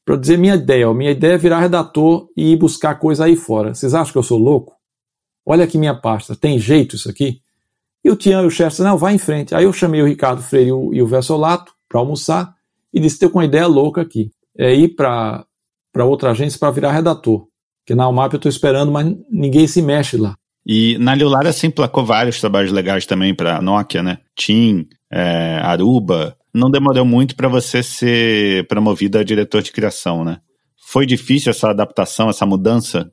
para dizer minha ideia. Minha ideia é virar redator e ir buscar coisa aí fora. Vocês acham que eu sou louco? Olha aqui minha pasta, tem jeito isso aqui? E o Tião e o Chester, não, vai em frente. Aí eu chamei o Ricardo Freire e o, e Versolato para almoçar e disse: Tenho com uma ideia louca aqui. É ir para outra agência para virar redator. Porque na UMAP eu estou esperando, mas ninguém se mexe lá. E na Liulara assim placou vários trabalhos legais também para Nokia, né? Tim, é, Aruba. Não demorou muito para você ser promovido a diretor de criação, né? Foi difícil essa adaptação, essa mudança?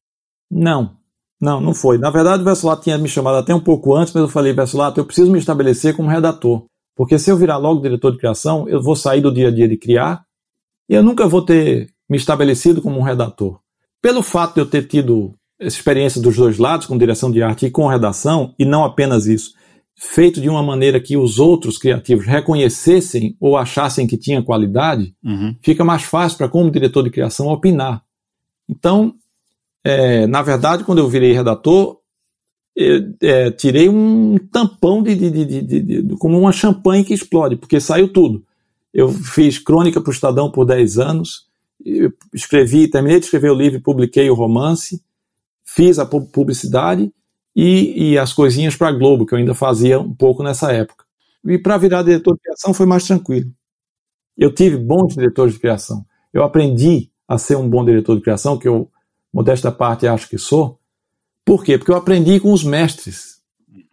Não, não, não foi. Na verdade, o Versolato tinha me chamado até um pouco antes, mas eu falei, Versolato, eu preciso me estabelecer como redator. Porque se eu virar logo diretor de criação, eu vou sair do dia a dia de criar e eu nunca vou ter me estabelecido como um redator. Pelo fato de eu ter tido essa experiência dos dois lados, com direção de arte e com redação, e não apenas isso, feito de uma maneira que os outros criativos reconhecessem ou achassem que tinha qualidade, uhum. fica mais fácil para, como diretor de criação, opinar. Então, é, na verdade, quando eu virei redator, eu, é, tirei um tampão de, de, de, de, como uma champanhe que explode, porque saiu tudo. Eu fiz crônica para o Estadão por 10 anos, escrevi, terminei de escrever o livro e publiquei o romance, fiz a publicidade e, e as coisinhas para a Globo, que eu ainda fazia um pouco nessa época. E para virar diretor de criação foi mais tranquilo. Eu tive bons diretores de criação. Eu aprendi a ser um bom diretor de criação, que eu, modesta parte, acho que sou. Por quê? Porque eu aprendi com os mestres.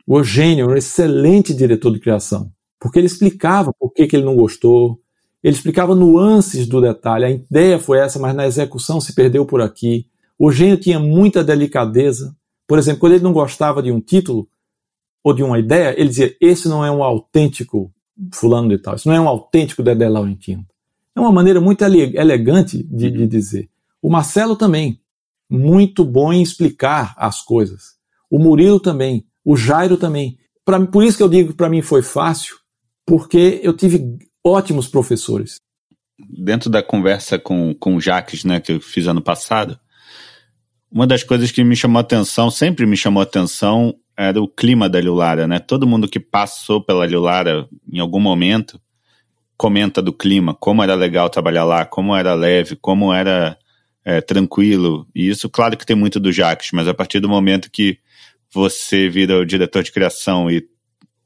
O Eugênio era um excelente diretor de criação, porque ele explicava por que, que ele não gostou, ele explicava nuances do detalhe. A ideia foi essa, mas na execução se perdeu por aqui. O Eugênio tinha muita delicadeza, por exemplo, quando ele não gostava de um título ou de uma ideia, ele dizia: esse não é um autêntico fulano de tal, isso não é um autêntico Dedé Laurentino. É uma maneira muito elegante de, de dizer. O Marcelo também, muito bom em explicar as coisas. O Murilo também, o Jairo também. Pra, por isso que eu digo que para mim foi fácil, porque eu tive ótimos professores. Dentro da conversa com, com o Jaques, né, que eu fiz ano passado, uma das coisas que me chamou atenção, sempre me chamou atenção, era o clima da Lilara, né? Todo mundo que passou pela Lilara em algum momento comenta do clima, como era legal trabalhar lá, como era leve, como era é, tranquilo. E isso, claro que tem muito do Jacques, mas a partir do momento que você vira o diretor de criação e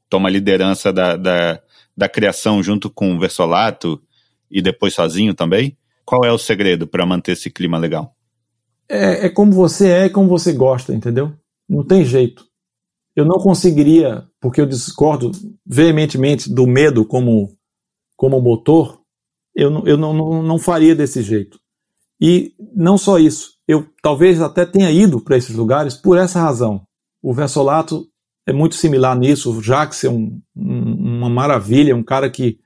toma a liderança da, da, da criação junto com o Versolato e depois sozinho também, qual é o segredo para manter esse clima legal? É, é como você é e como você gosta, entendeu? Não tem jeito. Eu não conseguiria, porque eu discordo veementemente do medo como, como motor, eu, não, eu não, não, não faria desse jeito. E não só isso, eu talvez até tenha ido para esses lugares por essa razão. O Versolato é muito similar nisso, o Jax é um, um, uma maravilha, um cara que.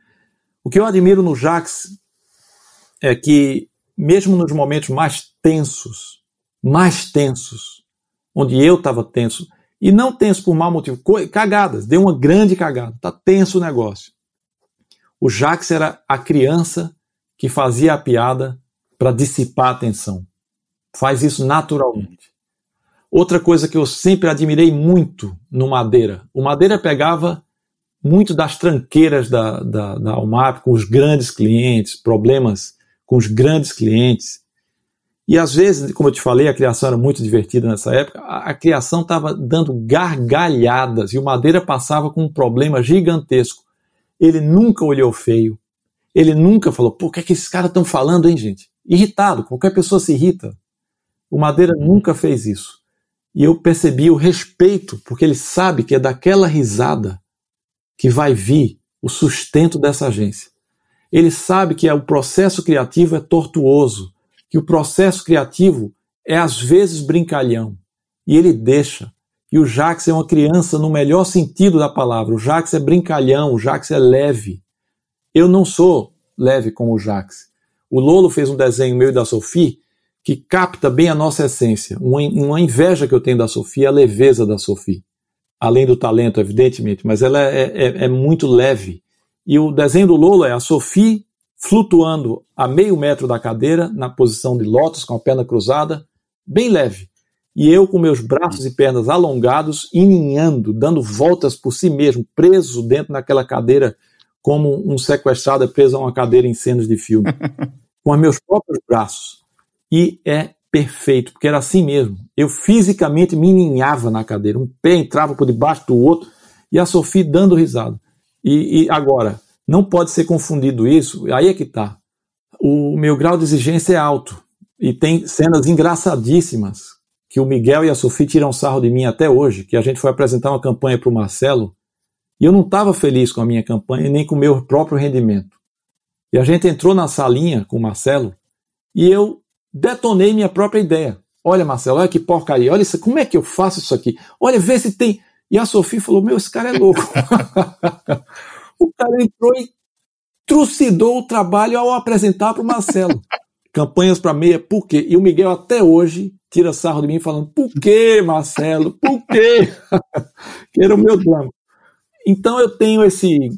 O que eu admiro no Jax é que, mesmo nos momentos mais tensos, mais tensos, onde eu estava tenso, e não tenso por mau motivo, cagadas, deu uma grande cagada, tá tenso o negócio. O Jax era a criança que fazia a piada para dissipar a tensão. Faz isso naturalmente. Outra coisa que eu sempre admirei muito no Madeira, o Madeira pegava muito das tranqueiras da, da, da Almap com os grandes clientes, problemas com os grandes clientes, e às vezes, como eu te falei, a criação era muito divertida nessa época, a, a criação estava dando gargalhadas e o Madeira passava com um problema gigantesco. Ele nunca olhou feio, ele nunca falou, o que é que esses caras estão falando, hein, gente? Irritado, qualquer pessoa se irrita. O Madeira nunca fez isso. E eu percebi o respeito, porque ele sabe que é daquela risada que vai vir o sustento dessa agência. Ele sabe que é, o processo criativo é tortuoso, que o processo criativo é às vezes brincalhão e ele deixa. E o Jax é uma criança no melhor sentido da palavra. O Jax é brincalhão, o Jax é leve. Eu não sou leve como o Jax. O Lolo fez um desenho meu e da Sophie que capta bem a nossa essência. Uma, uma inveja que eu tenho da Sophie é a leveza da Sophie. Além do talento, evidentemente, mas ela é, é, é muito leve. E o desenho do Lolo é a Sophie flutuando a meio metro da cadeira, na posição de lótus, com a perna cruzada, bem leve. E eu com meus braços e pernas alongados, ininhando, dando voltas por si mesmo, preso dentro daquela cadeira, como um sequestrado é preso a uma cadeira em cenas de filme. [laughs] com os meus próprios braços. E é perfeito, porque era assim mesmo. Eu fisicamente me ninhava na cadeira, um pé entrava por debaixo do outro, e a Sofia dando risada. E, e agora, não pode ser confundido isso, aí é que está. O meu grau de exigência é alto e tem cenas engraçadíssimas que o Miguel e a Sofia tiram sarro de mim até hoje, que a gente foi apresentar uma campanha para o Marcelo e eu não estava feliz com a minha campanha nem com o meu próprio rendimento. E a gente entrou na salinha com o Marcelo e eu detonei minha própria ideia. Olha, Marcelo, olha que porcaria, olha isso, como é que eu faço isso aqui? Olha, vê se tem. E a Sofia falou: Meu, esse cara é louco. [laughs] Entrou e trucidou o trabalho ao apresentar para o Marcelo. [laughs] Campanhas para meia, por quê? E o Miguel até hoje tira sarro de mim falando, por quê, Marcelo? Por quê? [laughs] que era o meu drama. Então eu tenho esse.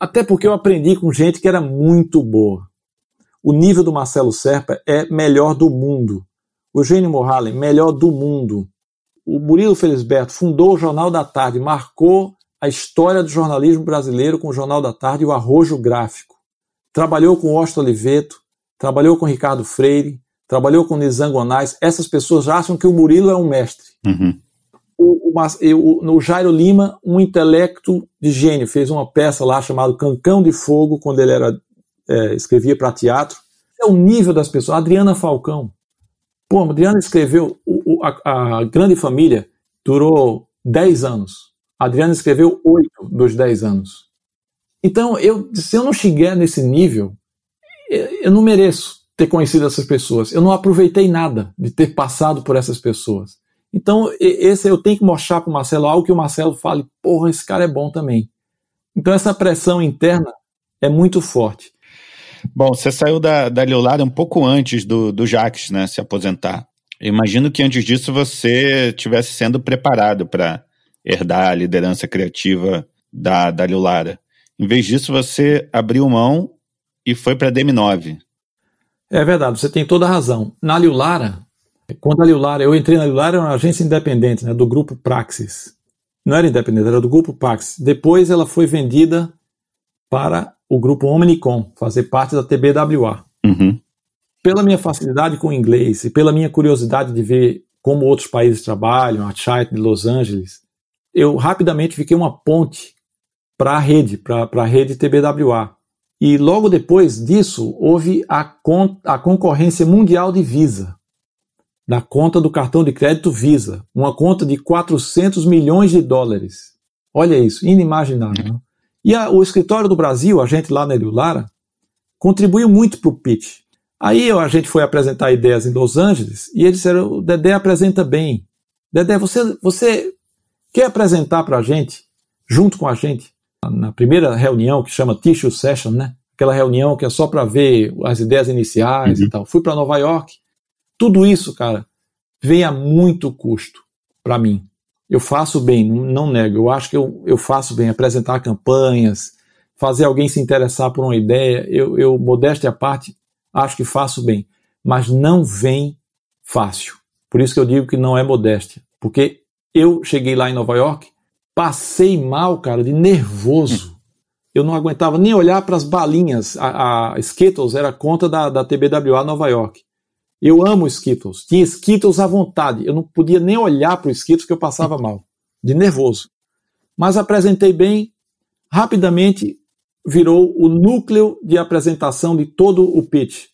Até porque eu aprendi com gente que era muito boa. O nível do Marcelo Serpa é melhor do mundo. O Eugênio Morhalen, melhor do mundo. O Murilo Felisberto fundou o Jornal da Tarde, marcou a história do jornalismo brasileiro com o Jornal da Tarde e o Arrojo Gráfico. Trabalhou com Osto Oliveto, trabalhou com Ricardo Freire, trabalhou com Nizangonais. Essas pessoas acham que o Murilo é um mestre. Uhum. O, o, o, Jairo Lima, um intelecto de gênio, fez uma peça lá chamada Cancão de Fogo, quando ele era é, escrevia para teatro. É o nível das pessoas. Adriana Falcão. Pô, Adriana escreveu o, o, a, a, Grande Família, durou 10 anos. A Adriana escreveu 8 dos 10 anos. Então, eu, se eu não chegar nesse nível, eu, não mereço ter conhecido essas pessoas. Eu não aproveitei nada de ter passado por essas pessoas. Então, esse eu tenho que mostrar para o Marcelo algo que o Marcelo fale, porra, esse cara é bom também. Então, essa pressão interna é muito forte. Bom, você saiu da, da Liolada um pouco antes do, do Jacques né, se aposentar. Imagino que antes disso você estivesse sendo preparado para herdar a liderança criativa da, da Liolada. Em vez disso, você abriu mão e foi para a DM9. É verdade, você tem toda a razão. Na Liulara, quando a Liulara, eu entrei na Liulara, era uma agência independente, né, do grupo Praxis. Não era independente, era do grupo Praxis. Depois ela foi vendida para o grupo Omnicom, fazer parte da TBWA. Uhum. Pela minha facilidade com o inglês e pela minha curiosidade de ver como outros países trabalham, a Chite de Los Angeles, eu rapidamente fiquei uma ponte para a rede, para a rede TBWA. E logo depois disso, houve a, con a concorrência mundial de Visa, da conta do cartão de crédito Visa, uma conta de 400 milhões de dólares. Olha isso, inimaginável. Não? E a, o escritório do Brasil, a gente lá na Elio Lara, contribuiu muito para o pitch. Aí a gente foi apresentar ideias em Los Angeles e eles disseram: Dedé apresenta bem. Dedé, você, você quer apresentar para a gente, junto com a gente, na primeira reunião que chama Tissue Session, né? Aquela reunião que é só para ver as ideias iniciais uhum. e tal. Fui para Nova York. Tudo isso, cara, vem a muito custo para mim. Eu faço bem, não nego. Eu acho que eu, eu faço bem apresentar campanhas, fazer alguém se interessar por uma ideia. Eu, eu, modéstia à parte, acho que faço bem. Mas não vem fácil. Por isso que eu digo que não é modéstia. Porque eu cheguei lá em Nova York, passei mal, cara, de nervoso. Eu não aguentava nem olhar para as balinhas. A, a Skittles era conta da, da TBWA Nova York. Eu amo Skittles. Tinha Skittles à vontade. Eu não podia nem olhar para o Skittles que eu passava mal, de nervoso. Mas apresentei bem, rapidamente virou o núcleo de apresentação de todo o pitch.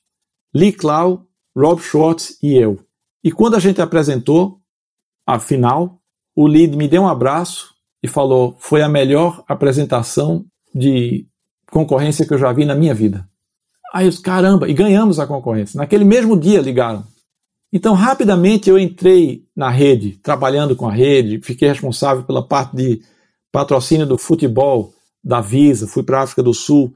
Lee Clow, Rob Schwartz e eu. E quando a gente apresentou a final, o Lee me deu um abraço e falou: foi a melhor apresentação de concorrência que eu já vi na minha vida. Aí eu disse, caramba, e ganhamos a concorrência. Naquele mesmo dia ligaram. Então, rapidamente eu entrei na rede, trabalhando com a rede, fiquei responsável pela parte de patrocínio do futebol da Visa, fui para a África do Sul.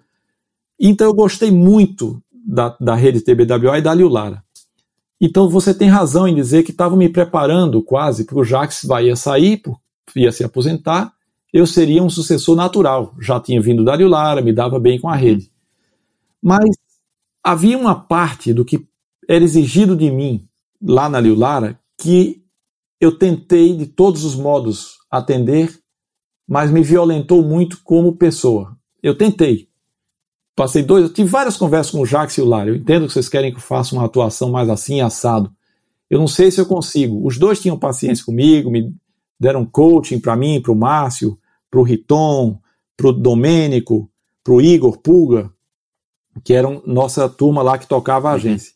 Então, eu gostei muito da, da rede TBWA e da Liulara. Então, você tem razão em dizer que estava me preparando quase, porque o Jacques ia sair, ia se aposentar, eu seria um sucessor natural. Já tinha vindo da Liulara, me dava bem com a rede. Mas havia uma parte do que era exigido de mim lá na Liulara que eu tentei de todos os modos atender, mas me violentou muito como pessoa. Eu tentei. Passei dois, eu tive várias conversas com o Jacques e o Lara. Eu entendo que vocês querem que eu faça uma atuação mais assim, assado. Eu não sei se eu consigo. Os dois tinham paciência comigo, me deram coaching para mim, para o Márcio, para o Riton, para o Domênico, para o Igor Pulga que era nossa turma lá que tocava a uhum. agência.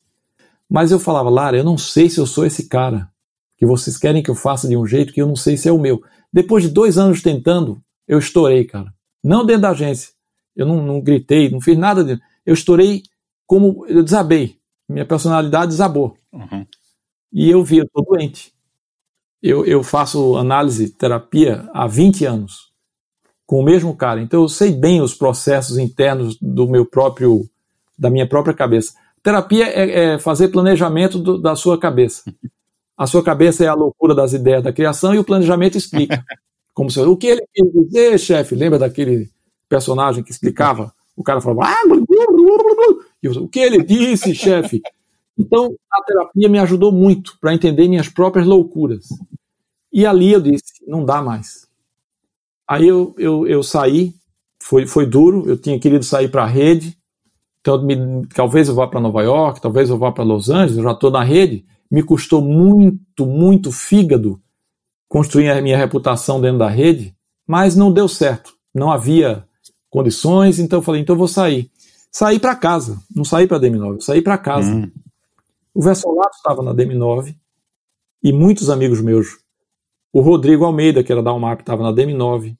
Mas eu falava, Lara, eu não sei se eu sou esse cara que vocês querem que eu faça de um jeito que eu não sei se é o meu. Depois de dois anos tentando, eu estourei, cara. Não dentro da agência. Eu não, não gritei, não fiz nada. De... Eu estourei como eu desabei. Minha personalidade desabou. Uhum. E eu vi, eu tô doente. Eu, eu faço análise, terapia há 20 anos. com o mesmo cara. Então eu sei bem os processos internos do meu próprio, da minha própria cabeça. Terapia é, é fazer planejamento do, da sua cabeça. A sua cabeça é a loucura das ideias da criação e o planejamento explica. [laughs] Como se, o que ele quis dizer, chefe? Lembra daquele personagem que explicava? O cara falava, ah, o que ele disse, chefe? Então, a terapia me ajudou muito para entender minhas próprias loucuras. E ali eu disse, não dá mais. Aí eu, eu, eu saí, foi, foi duro, eu tinha querido sair para a rede, então me, talvez eu vá para Nova York, talvez eu vá para Los Angeles, eu já estou na rede. Me custou muito, muito fígado construir a minha reputação dentro da rede, mas não deu certo. Não havia condições, então eu falei, então eu vou sair. Saí para casa, não saí para a DM9, saí para casa. Hum. O Versolato estava na DM9 e muitos amigos meus, o Rodrigo Almeida, que era da UMAP, estava na DM9.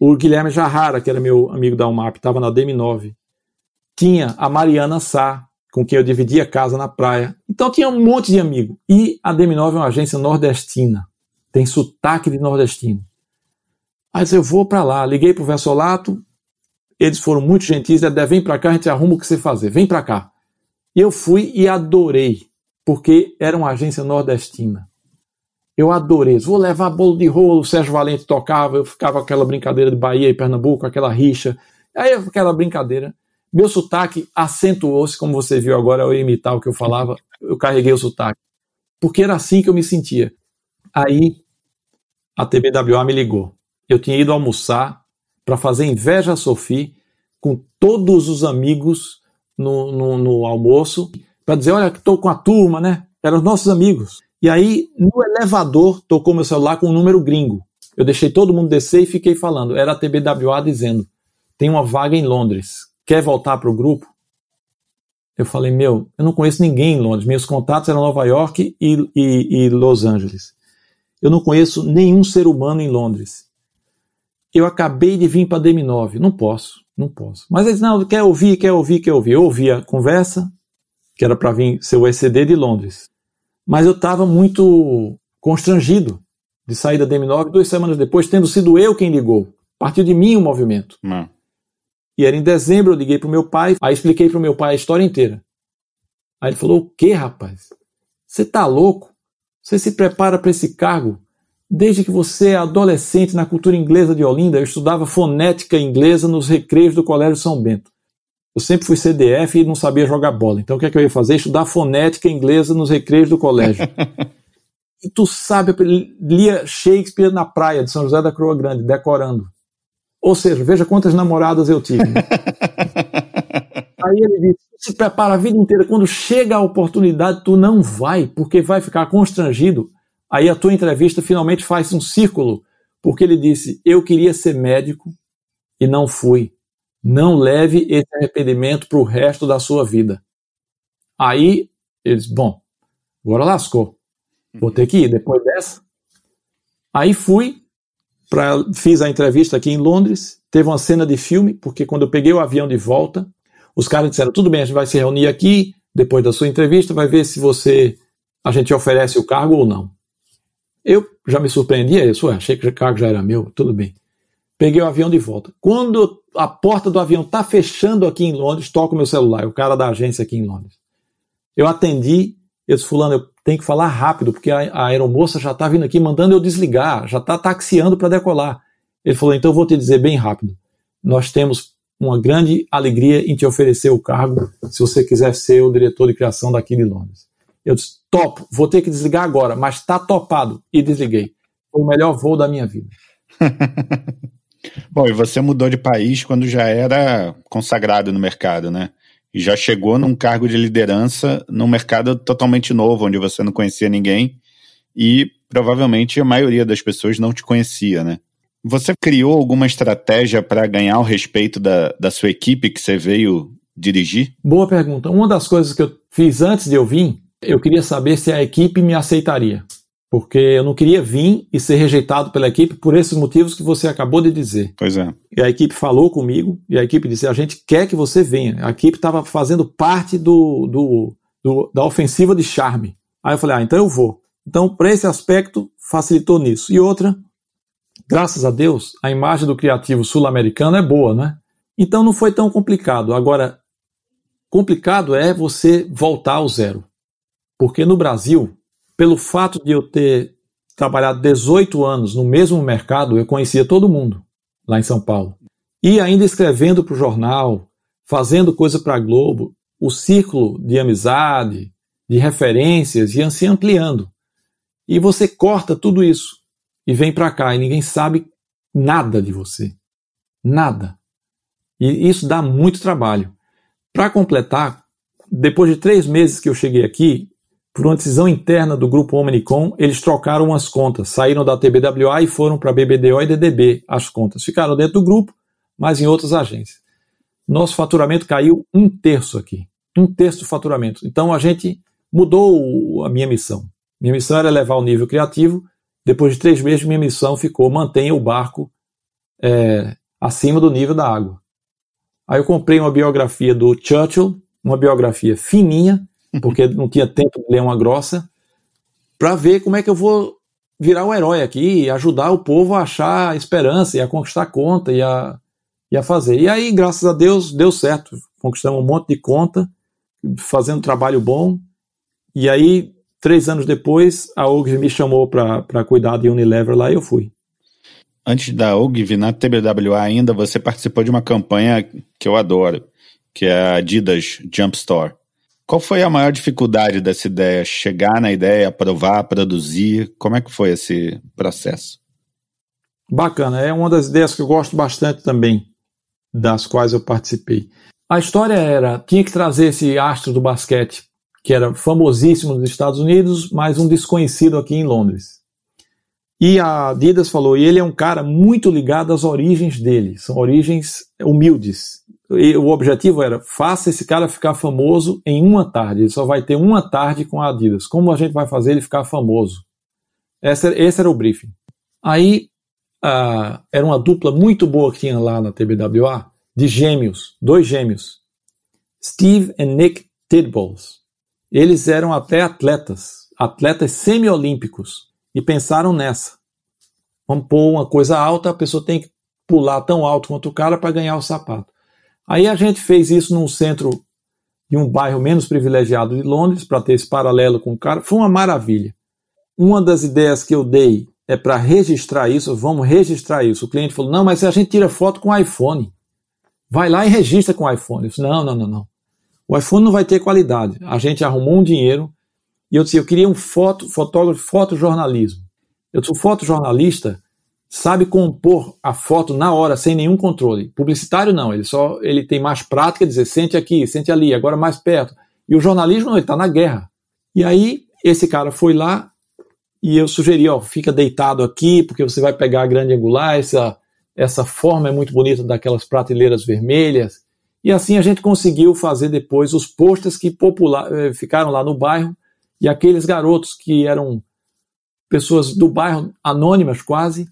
O Guilherme Jarrara, que era meu amigo da UMAP, estava na DM9. Tinha a Mariana Sá, com quem eu dividia casa na praia. Então tinha um monte de amigo. E a DM9 é uma agência nordestina. Tem sotaque de nordestino. Aí eu vou para lá. Liguei pro Versolato, eles foram muito gentis, é, vem para cá, a gente arruma o que você fazer, vem para cá. Eu fui e adorei, porque era uma agência nordestina. Eu adorei. Vou levar bolo de rolo, o Sérgio Valente tocava, eu ficava aquela brincadeira de Bahia e Pernambuco, aquela rixa. Aí aquela brincadeira. Meu sotaque acentuou-se, como você viu agora, eu imitar o que eu falava, eu carreguei o sotaque. Porque era assim que eu me sentia. Aí a TBWA me ligou. Eu tinha ido almoçar para fazer inveja a Sophie com todos os amigos no, no, no almoço, para dizer: olha, estou com a turma, né? Eram os nossos amigos. E aí, no elevador, tocou meu celular com um número gringo. Eu deixei todo mundo descer e fiquei falando. Era a TBWA dizendo: tem uma vaga em Londres. Quer voltar para o grupo? Eu falei: meu, eu não conheço ninguém em Londres. Meus contatos eram Nova York e, e, e Los Angeles. Eu não conheço nenhum ser humano em Londres eu acabei de vir para a DM9. Não posso, não posso. Mas eles, não, quer ouvir, quer ouvir, quer ouvir. Eu ouvi a conversa, que era para vir ser o ECD de Londres. Mas eu estava muito constrangido de sair da DM9 duas semanas depois, tendo sido eu quem ligou. Partiu de mim o movimento. Não. E era em dezembro, eu liguei para o meu pai, aí expliquei para o meu pai a história inteira. Aí ele falou: O que, rapaz? Você tá louco? Você se prepara para esse cargo? Desde que você é adolescente na cultura inglesa de Olinda, eu estudava fonética inglesa nos recreios do Colégio São Bento. Eu sempre fui CDF e não sabia jogar bola. Então o que, é que eu ia fazer? Estudar fonética inglesa nos recreios do colégio. [laughs] e tu sabe, lia Shakespeare na praia de São José da Croa Grande, decorando. Ou seja, veja quantas namoradas eu tive. [laughs] Aí ele disse: se prepara a vida inteira. Quando chega a oportunidade, tu não vai, porque vai ficar constrangido Aí a tua entrevista finalmente faz um círculo, porque ele disse: Eu queria ser médico e não fui. Não leve esse arrependimento para o resto da sua vida. Aí eles, bom, agora lascou. Vou ter que ir depois dessa. Aí fui, pra, fiz a entrevista aqui em Londres. Teve uma cena de filme, porque quando eu peguei o avião de volta, os caras disseram: tudo bem, a gente vai se reunir aqui, depois da sua entrevista, vai ver se você a gente oferece o cargo ou não. Eu já me surpreendia isso, ué, achei que o cargo já era meu, tudo bem. Peguei o avião de volta. Quando a porta do avião está fechando aqui em Londres, toco meu celular, o cara da agência aqui em Londres. Eu atendi, eu disse, fulano, eu tenho que falar rápido, porque a, a aeromoça já está vindo aqui mandando eu desligar, já está taxiando para decolar. Ele falou, então eu vou te dizer bem rápido. Nós temos uma grande alegria em te oferecer o cargo, se você quiser ser o diretor de criação daqui de Londres. Eu disse, top, vou ter que desligar agora, mas está topado. E desliguei. Foi o melhor voo da minha vida. [laughs] Bom, e você mudou de país quando já era consagrado no mercado, né? E já chegou num cargo de liderança num mercado totalmente novo, onde você não conhecia ninguém e provavelmente a maioria das pessoas não te conhecia, né? Você criou alguma estratégia para ganhar o respeito da, da sua equipe que você veio dirigir? Boa pergunta. Uma das coisas que eu fiz antes de eu vir eu queria saber se a equipe me aceitaria, porque eu não queria vir e ser rejeitado pela equipe por esses motivos que você acabou de dizer. Pois é. E a equipe falou comigo e a equipe disse: a gente quer que você venha. A equipe estava fazendo parte do, do, do, da ofensiva de charme. Aí eu falei: ah, então eu vou. Então, para esse aspecto, facilitou nisso. E outra, graças a Deus, a imagem do criativo sul-americano é boa, né? Então não foi tão complicado. Agora, complicado é você voltar ao zero. Porque no Brasil, pelo fato de eu ter trabalhado 18 anos no mesmo mercado, eu conhecia todo mundo lá em São Paulo. E ainda escrevendo para o jornal, fazendo coisa para a Globo, o círculo de amizade, de referências ia se ampliando. E você corta tudo isso e vem para cá e ninguém sabe nada de você. Nada. E isso dá muito trabalho. Para completar, depois de três meses que eu cheguei aqui, por uma decisão interna do grupo Omnicom, eles trocaram umas contas, saíram da TBWA e foram para BBDO e DDB as contas. Ficaram dentro do grupo, mas em outras agências. Nosso faturamento caiu um terço aqui. Um terço do faturamento. Então a gente mudou a minha missão. Minha missão era levar o nível criativo. Depois de três meses, minha missão ficou mantenha o barco é, acima do nível da água. Aí eu comprei uma biografia do Churchill, uma biografia fininha, porque não tinha tempo de ler uma grossa, para ver como é que eu vou virar o herói aqui e ajudar o povo a achar esperança e a conquistar conta e a, e a fazer. E aí, graças a Deus, deu certo. Conquistamos um monte de conta, fazendo trabalho bom. E aí, três anos depois, a OGV me chamou para cuidar de Unilever lá e eu fui. Antes da OGV, na TBWA ainda, você participou de uma campanha que eu adoro, que é a Adidas Jump Store. Qual foi a maior dificuldade dessa ideia? Chegar na ideia, aprovar, produzir? Como é que foi esse processo? Bacana, é uma das ideias que eu gosto bastante também, das quais eu participei. A história era, tinha que trazer esse astro do basquete, que era famosíssimo nos Estados Unidos, mas um desconhecido aqui em Londres. E a Adidas falou, e ele é um cara muito ligado às origens dele, são origens humildes. E o objetivo era, faça esse cara ficar famoso em uma tarde, ele só vai ter uma tarde com a Adidas. Como a gente vai fazer ele ficar famoso? Esse, esse era o briefing. Aí, uh, era uma dupla muito boa que tinha lá na TBWA, de gêmeos, dois gêmeos, Steve e Nick Tidballs. Eles eram até atletas, atletas semiolímpicos e pensaram nessa. Vamos pôr uma coisa alta, a pessoa tem que pular tão alto quanto o cara para ganhar o sapato. Aí a gente fez isso num centro de um bairro menos privilegiado de Londres, para ter esse paralelo com o cara. Foi uma maravilha. Uma das ideias que eu dei é para registrar isso, vamos registrar isso. O cliente falou: não, mas a gente tira foto com iPhone. Vai lá e registra com iPhone. Eu disse, não, não, não, não. O iPhone não vai ter qualidade. A gente arrumou um dinheiro e eu disse, eu queria um foto, fotógrafo, fotojornalismo. Eu o fotojornalista sabe compor a foto na hora, sem nenhum controle. Publicitário não, ele só ele tem mais prática, dizer, sente aqui, sente ali, agora mais perto. E o jornalismo, não, ele está na guerra. E aí, esse cara foi lá e eu sugeri, ó, fica deitado aqui, porque você vai pegar a grande angular, essa, essa forma é muito bonita daquelas prateleiras vermelhas. E assim a gente conseguiu fazer depois os posters que popular, eh, ficaram lá no bairro e aqueles garotos que eram pessoas do bairro, anônimas quase,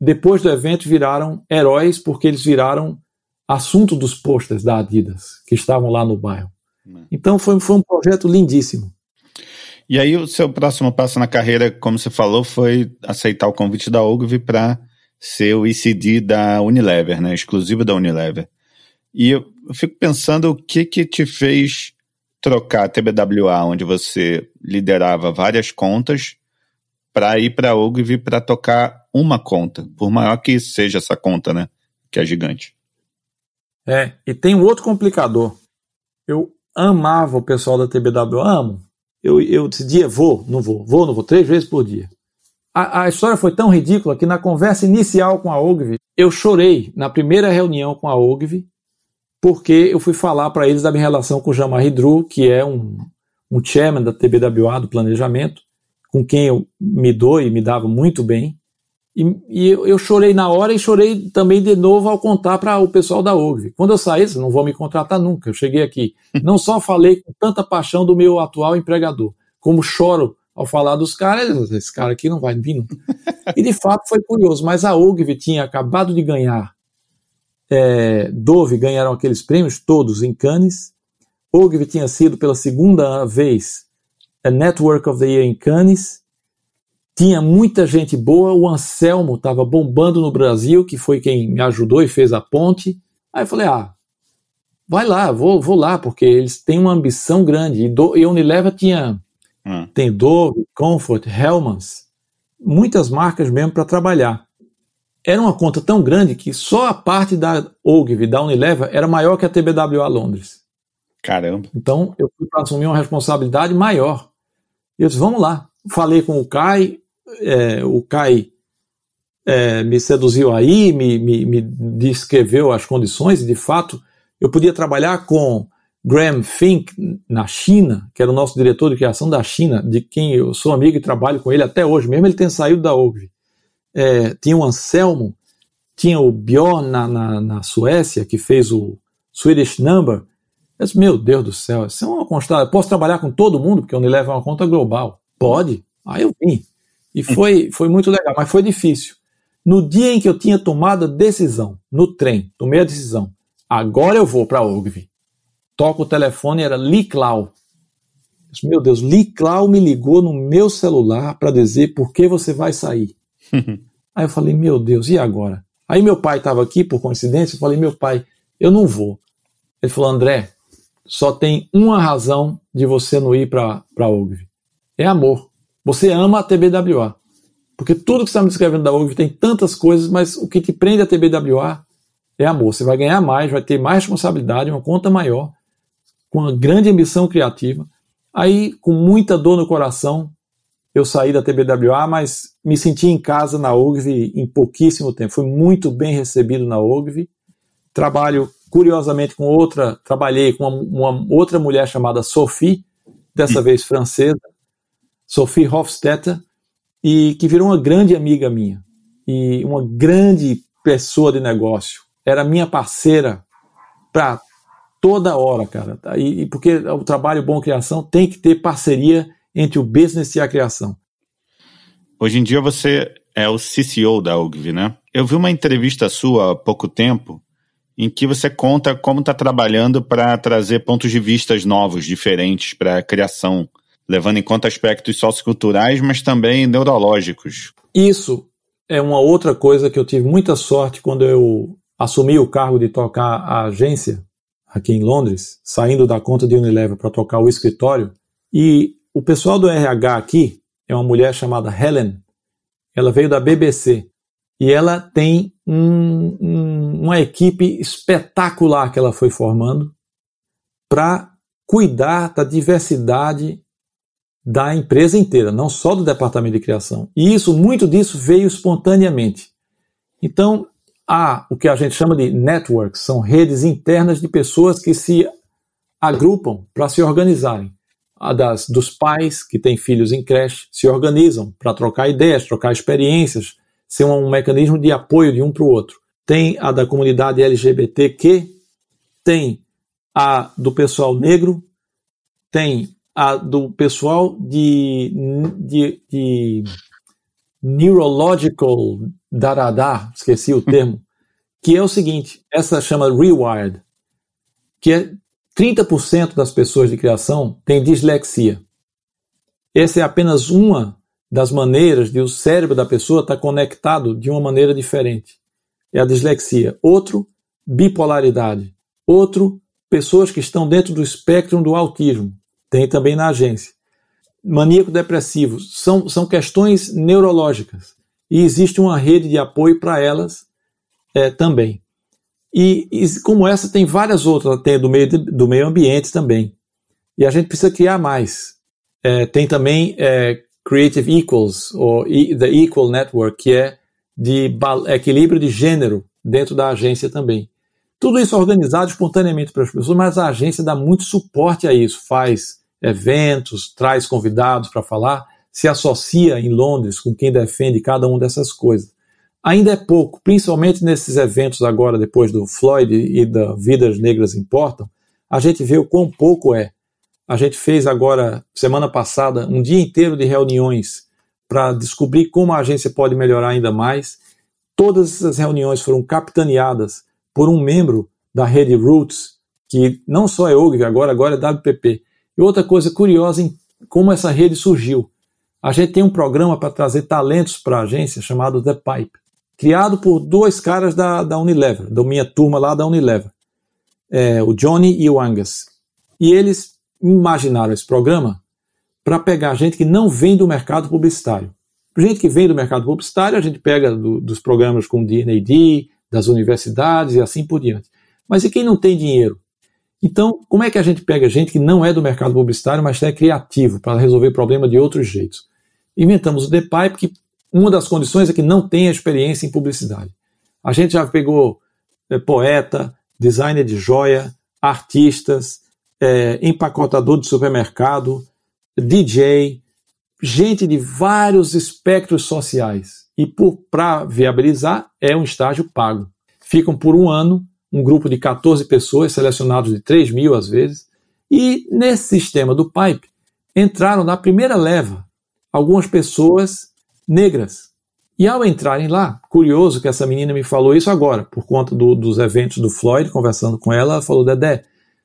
depois do evento viraram heróis porque eles viraram assunto dos posters da Adidas que estavam lá no bairro. Né. Então foi, foi um projeto lindíssimo. E aí o seu próximo passo na carreira, como você falou, foi aceitar o convite da Ogilvy para ser o ECD da Unilever, né, exclusivo da Unilever. E eu fico pensando o que que te fez trocar a TBWA, onde você liderava várias contas, para ir para Ogilvy para tocar uma conta, por maior que seja essa conta, né? Que é gigante. É, e tem um outro complicador. Eu amava o pessoal da TBWA, amo. Eu, eu decidia, vou, não vou, vou, não vou, três vezes por dia. A, a história foi tão ridícula que na conversa inicial com a Ogilvy, eu chorei na primeira reunião com a Ogilvy, porque eu fui falar para eles da minha relação com o Jean-Marie Dru, que é um, um chairman da TBWA, do planejamento, com quem eu me dou e me dava muito bem. E, e eu, eu, chorei na hora e chorei também de novo ao contar para o pessoal da OGV. Quando eu saí, não vou me contratar nunca. Eu cheguei aqui. [laughs] Não só falei com tanta paixão do meu atual empregador, como choro ao falar dos caras, esse cara aqui não vai vir nunca. [laughs] E de fato foi curioso, mas a OGV tinha acabado de ganhar é, Dove ganharam aqueles prêmios todos em Cannes. Ogilvy tinha sido pela segunda vez a Network of the Year em Cannes. tinha muita gente boa, o Anselmo estava bombando no Brasil, que foi quem me ajudou e fez a ponte. Aí eu falei, ah, vai lá, vou, vou lá, porque eles têm uma ambição grande. E, do, e a Unilever tinha, hum. tem Dove, Comfort, Hellmann's, muitas marcas mesmo para trabalhar. Era uma conta tão grande que só a parte da Ogilvy, da Unilever, era maior que a TBWA Londres. Caramba. Então eu fui para assumir uma responsabilidade maior. Eu disse, vamos lá. Falei com o Kai, é, o Kai é, me seduziu aí, me, me, me descreveu as condições, e de fato eu podia trabalhar com Graham Fink na China, que era o nosso diretor de criação da China, de quem eu sou amigo e trabalho com ele até hoje, mesmo ele tendo saído da Ogilvy. É, tinha o Anselmo, tinha o Bjorn na, na, na, Suécia, que fez o Swedish Number. Eu disse, meu Deus do céu, isso é uma constante. Posso trabalhar com todo mundo, porque a Unilever é uma conta global. Pode. Aí eu vim. E foi, foi muito legal, mas foi difícil. No dia em que eu tinha tomado a decisão, no trem, tomei a decisão, agora eu vou para a Ogilvy. Toco o telefone, era Lee Clau. Meu Deus, Lee Clau me ligou no meu celular para dizer por que você vai sair. [laughs] Aí eu falei, meu Deus, e agora? Aí meu pai estava aqui, por coincidência, eu falei, meu pai, eu não vou. Ele falou, André, só tem uma razão de você não ir para a Ogilvy. É amor. Você ama a TBWA. Porque tudo que você está me descrevendo da OGV tem tantas coisas, mas o que te prende a TBWA é amor. Você vai ganhar mais, vai ter mais responsabilidade, uma conta maior, com uma grande ambição criativa. Aí, com muita dor no coração, eu saí da TBWA, mas me senti em casa na OGV em pouquíssimo tempo. Fui muito bem recebido na OGV. Trabalho, curiosamente, com outra, trabalhei com uma, uma outra mulher chamada Sophie, dessa vez francesa, Sophie Hofstetter, e que virou uma grande amiga minha e uma grande pessoa de negócio. Era minha parceira para toda hora, cara. E, e, porque o trabalho bom criação tem que ter parceria entre o business e a criação. Hoje em dia você é o CCO da Ogilvy, né? Eu vi uma entrevista sua há pouco tempo em que você conta como está trabalhando para trazer pontos de vistas novos, diferentes para a criação levando em conta aspectos socioculturais, mas também neurológicos. Isso é uma outra coisa que eu tive muita sorte quando eu assumi o cargo de tocar a agência aqui em Londres, saindo da conta de Unilever para tocar o escritório. E o pessoal do RH aqui é uma mulher chamada Helen. Ela veio da BBC e ela tem um, um, uma equipe espetacular que ela foi formando para cuidar da diversidade da empresa inteira, não só do departamento de criação. E isso, muito disso veio espontaneamente. Então, há o que a gente chama de networks, são redes internas de pessoas que se agrupam para se organizarem. A das, dos pais que têm filhos em creche se organizam para trocar ideias, trocar experiências, ser um, um mecanismo de apoio de um para o outro. Tem a da comunidade LGBTQ, tem a do pessoal negro, tem a do pessoal de, de, de Neurological Darada, esqueci o termo, [laughs] que é o seguinte, essa chama Rewired, que é 30% das pessoas de criação têm dislexia. Essa é apenas uma das maneiras de o cérebro da pessoa estar conectado de uma maneira diferente. É a dislexia. Outro, bipolaridade. Outro, pessoas que estão dentro do espectro do autismo tem também na agência. Maníaco depressivo são, são questões neurológicas e existe uma rede de apoio para elas é, também. E, e, como essa, tem várias outras, tem do meio, do meio ambiente também. E a gente precisa criar mais. É, tem também é, Creative Equals, ou The Equal Network, que é de equilíbrio de gênero dentro da agência também. Tudo isso organizado espontaneamente para as pessoas, mas a agência dá muito suporte a isso, faz eventos, traz convidados para falar, se associa em Londres com quem defende cada uma dessas coisas. Ainda é pouco, principalmente nesses eventos agora, depois do Floyd e da Vidas Negras Importam, a gente vê o quão pouco é. A gente fez agora, semana passada, um dia inteiro de reuniões para descobrir como a agência pode melhorar ainda mais. Todas essas reuniões foram capitaneadas por um membro da rede Roots, que não só é OGV agora, agora é WPP, e outra coisa curiosa em como essa rede surgiu. a gente tem um programa para trazer talentos para a agência chamado The Pipe, criado por dois caras da, da Unilever, da minha turma lá da Unilever, é, o Johnny e o Angus. E eles imaginaram esse programa para pegar gente que não vem do mercado publicitário. Gente que vem do mercado publicitário, a gente pega do, dos programas como DNAD, das universidades e assim por diante. Mas e quem não tem dinheiro? Então, como é que a gente pega gente que não é do mercado publicitário, mas é criativo para resolver problema de outros jeitos? Inventamos o The Pipe, que uma das condições é que não tenha experiência em publicidade. A gente já pegou é, poeta, designer de joia, artistas, é, empacotador de supermercado, DJ, gente de vários espectros sociais. E para viabilizar, é um estágio pago. Ficam por um ano, um grupo de 14 pessoas, selecionados de 3 mil às vezes, e nesse sistema do Pipe entraram na primeira leva algumas pessoas negras. E ao entrarem lá, curioso que essa menina me falou isso agora, por conta do, dos eventos do Floyd, conversando com ela, ela falou: Dedé,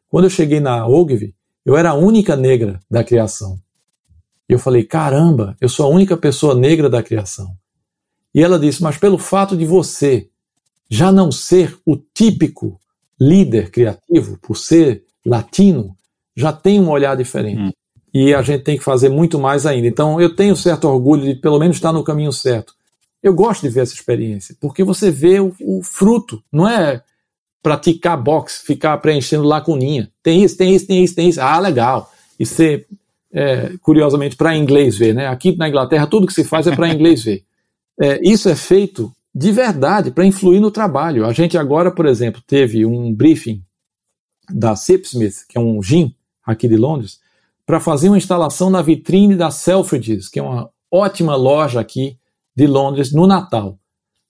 quando eu cheguei na Ogilvy, eu era a única negra da criação. E eu falei: caramba, eu sou a única pessoa negra da criação. E ela disse: mas pelo fato de você já não ser o típico líder criativo, por ser latino, já tem um olhar diferente. Hum. E a gente tem que fazer muito mais ainda. Então eu tenho certo orgulho de pelo menos estar no caminho certo. Eu gosto de ver essa experiência, porque você vê o, o fruto, não é praticar boxe, ficar preenchendo lacuninha. Tem isso, tem isso, tem isso, tem isso. Ah, legal. E ser, é, curiosamente, para inglês ver, né? Aqui na Inglaterra, tudo que se faz é para inglês ver. [laughs] É, isso é feito de verdade para influir no trabalho. A gente agora, por exemplo, teve um briefing da Sipsmith, que é um gin aqui de Londres, para fazer uma instalação na vitrine da Selfridges, que é uma ótima loja aqui de Londres, no Natal.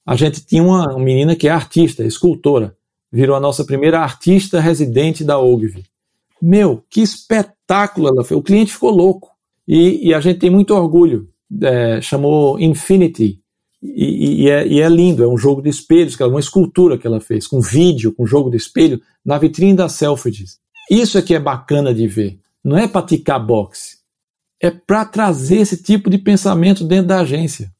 A gente tinha uma, menina que é artista, escultora, virou a nossa primeira artista residente da Ogilvy. Meu, que espetáculo ela fez! O cliente ficou louco. E, e a gente tem muito orgulho. É, chamou Infinity, e, e, é, e, é, lindo, é um jogo de espelhos, uma escultura que ela fez, com vídeo, com jogo de espelho, na vitrine da Selfridges. Isso é que é bacana de ver. Não é para ticar boxe, é para trazer esse tipo de pensamento dentro da agência.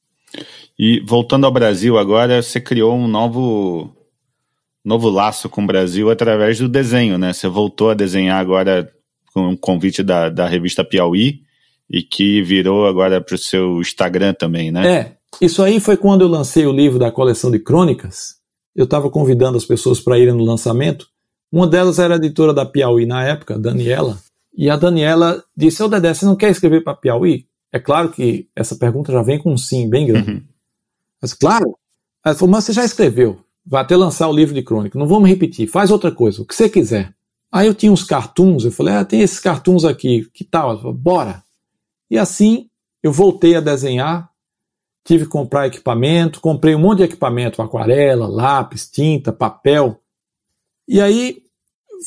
E voltando ao Brasil agora, você criou um novo novo laço com o Brasil através do desenho, né? Você voltou a desenhar agora com um convite da, da revista Piauí e que virou agora para o seu Instagram também, né? É, isso aí foi quando eu lancei o livro da coleção de crônicas. Eu estava convidando as pessoas para irem no lançamento. Uma delas era a editora da Piauí na época, Daniela. E a Daniela disse: Ô Dedé, você não quer escrever para Piauí? É claro que essa pergunta já vem com um sim bem grande. Uhum. Mas claro. Ela falou: Mas você já escreveu. Vai até lançar o livro de crônica. Não vamos repetir. Faz outra coisa, o que você quiser. Aí eu tinha uns cartoons. Eu falei: Ah, tem esses cartoons aqui. Que tal? Falei, Bora. E assim eu voltei a desenhar tive que comprar equipamento, comprei um monte de equipamento, aquarela, lápis, tinta, papel. E aí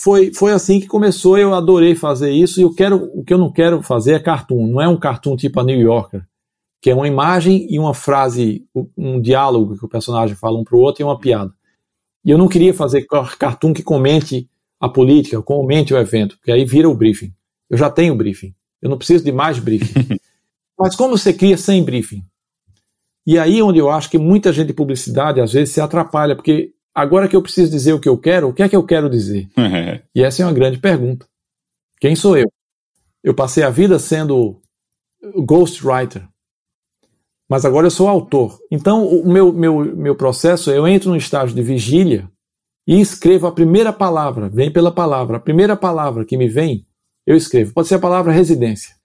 foi, foi assim que começou, eu adorei fazer isso, e eu quero, o que eu não quero fazer é cartoon, não é um cartoon tipo a New Yorker, que é uma imagem e uma frase, um diálogo que o personagem fala um para o outro e uma piada. E eu não queria fazer cartoon que comente a política, comente o evento, porque aí vira o briefing. Eu já tenho briefing, eu não preciso de mais briefing. [laughs] Mas como você cria sem briefing? E aí é onde eu acho que muita gente de publicidade às vezes se atrapalha, porque agora que eu preciso dizer o que eu quero, o que é que eu quero dizer? [laughs] e essa é uma grande pergunta. Quem sou eu? Eu passei a vida sendo ghostwriter, mas agora eu sou autor. Então o meu, meu, meu processo, eu entro no estágio de vigília e escrevo a primeira palavra, vem pela palavra. A primeira palavra que me vem, eu escrevo. Pode ser a palavra residência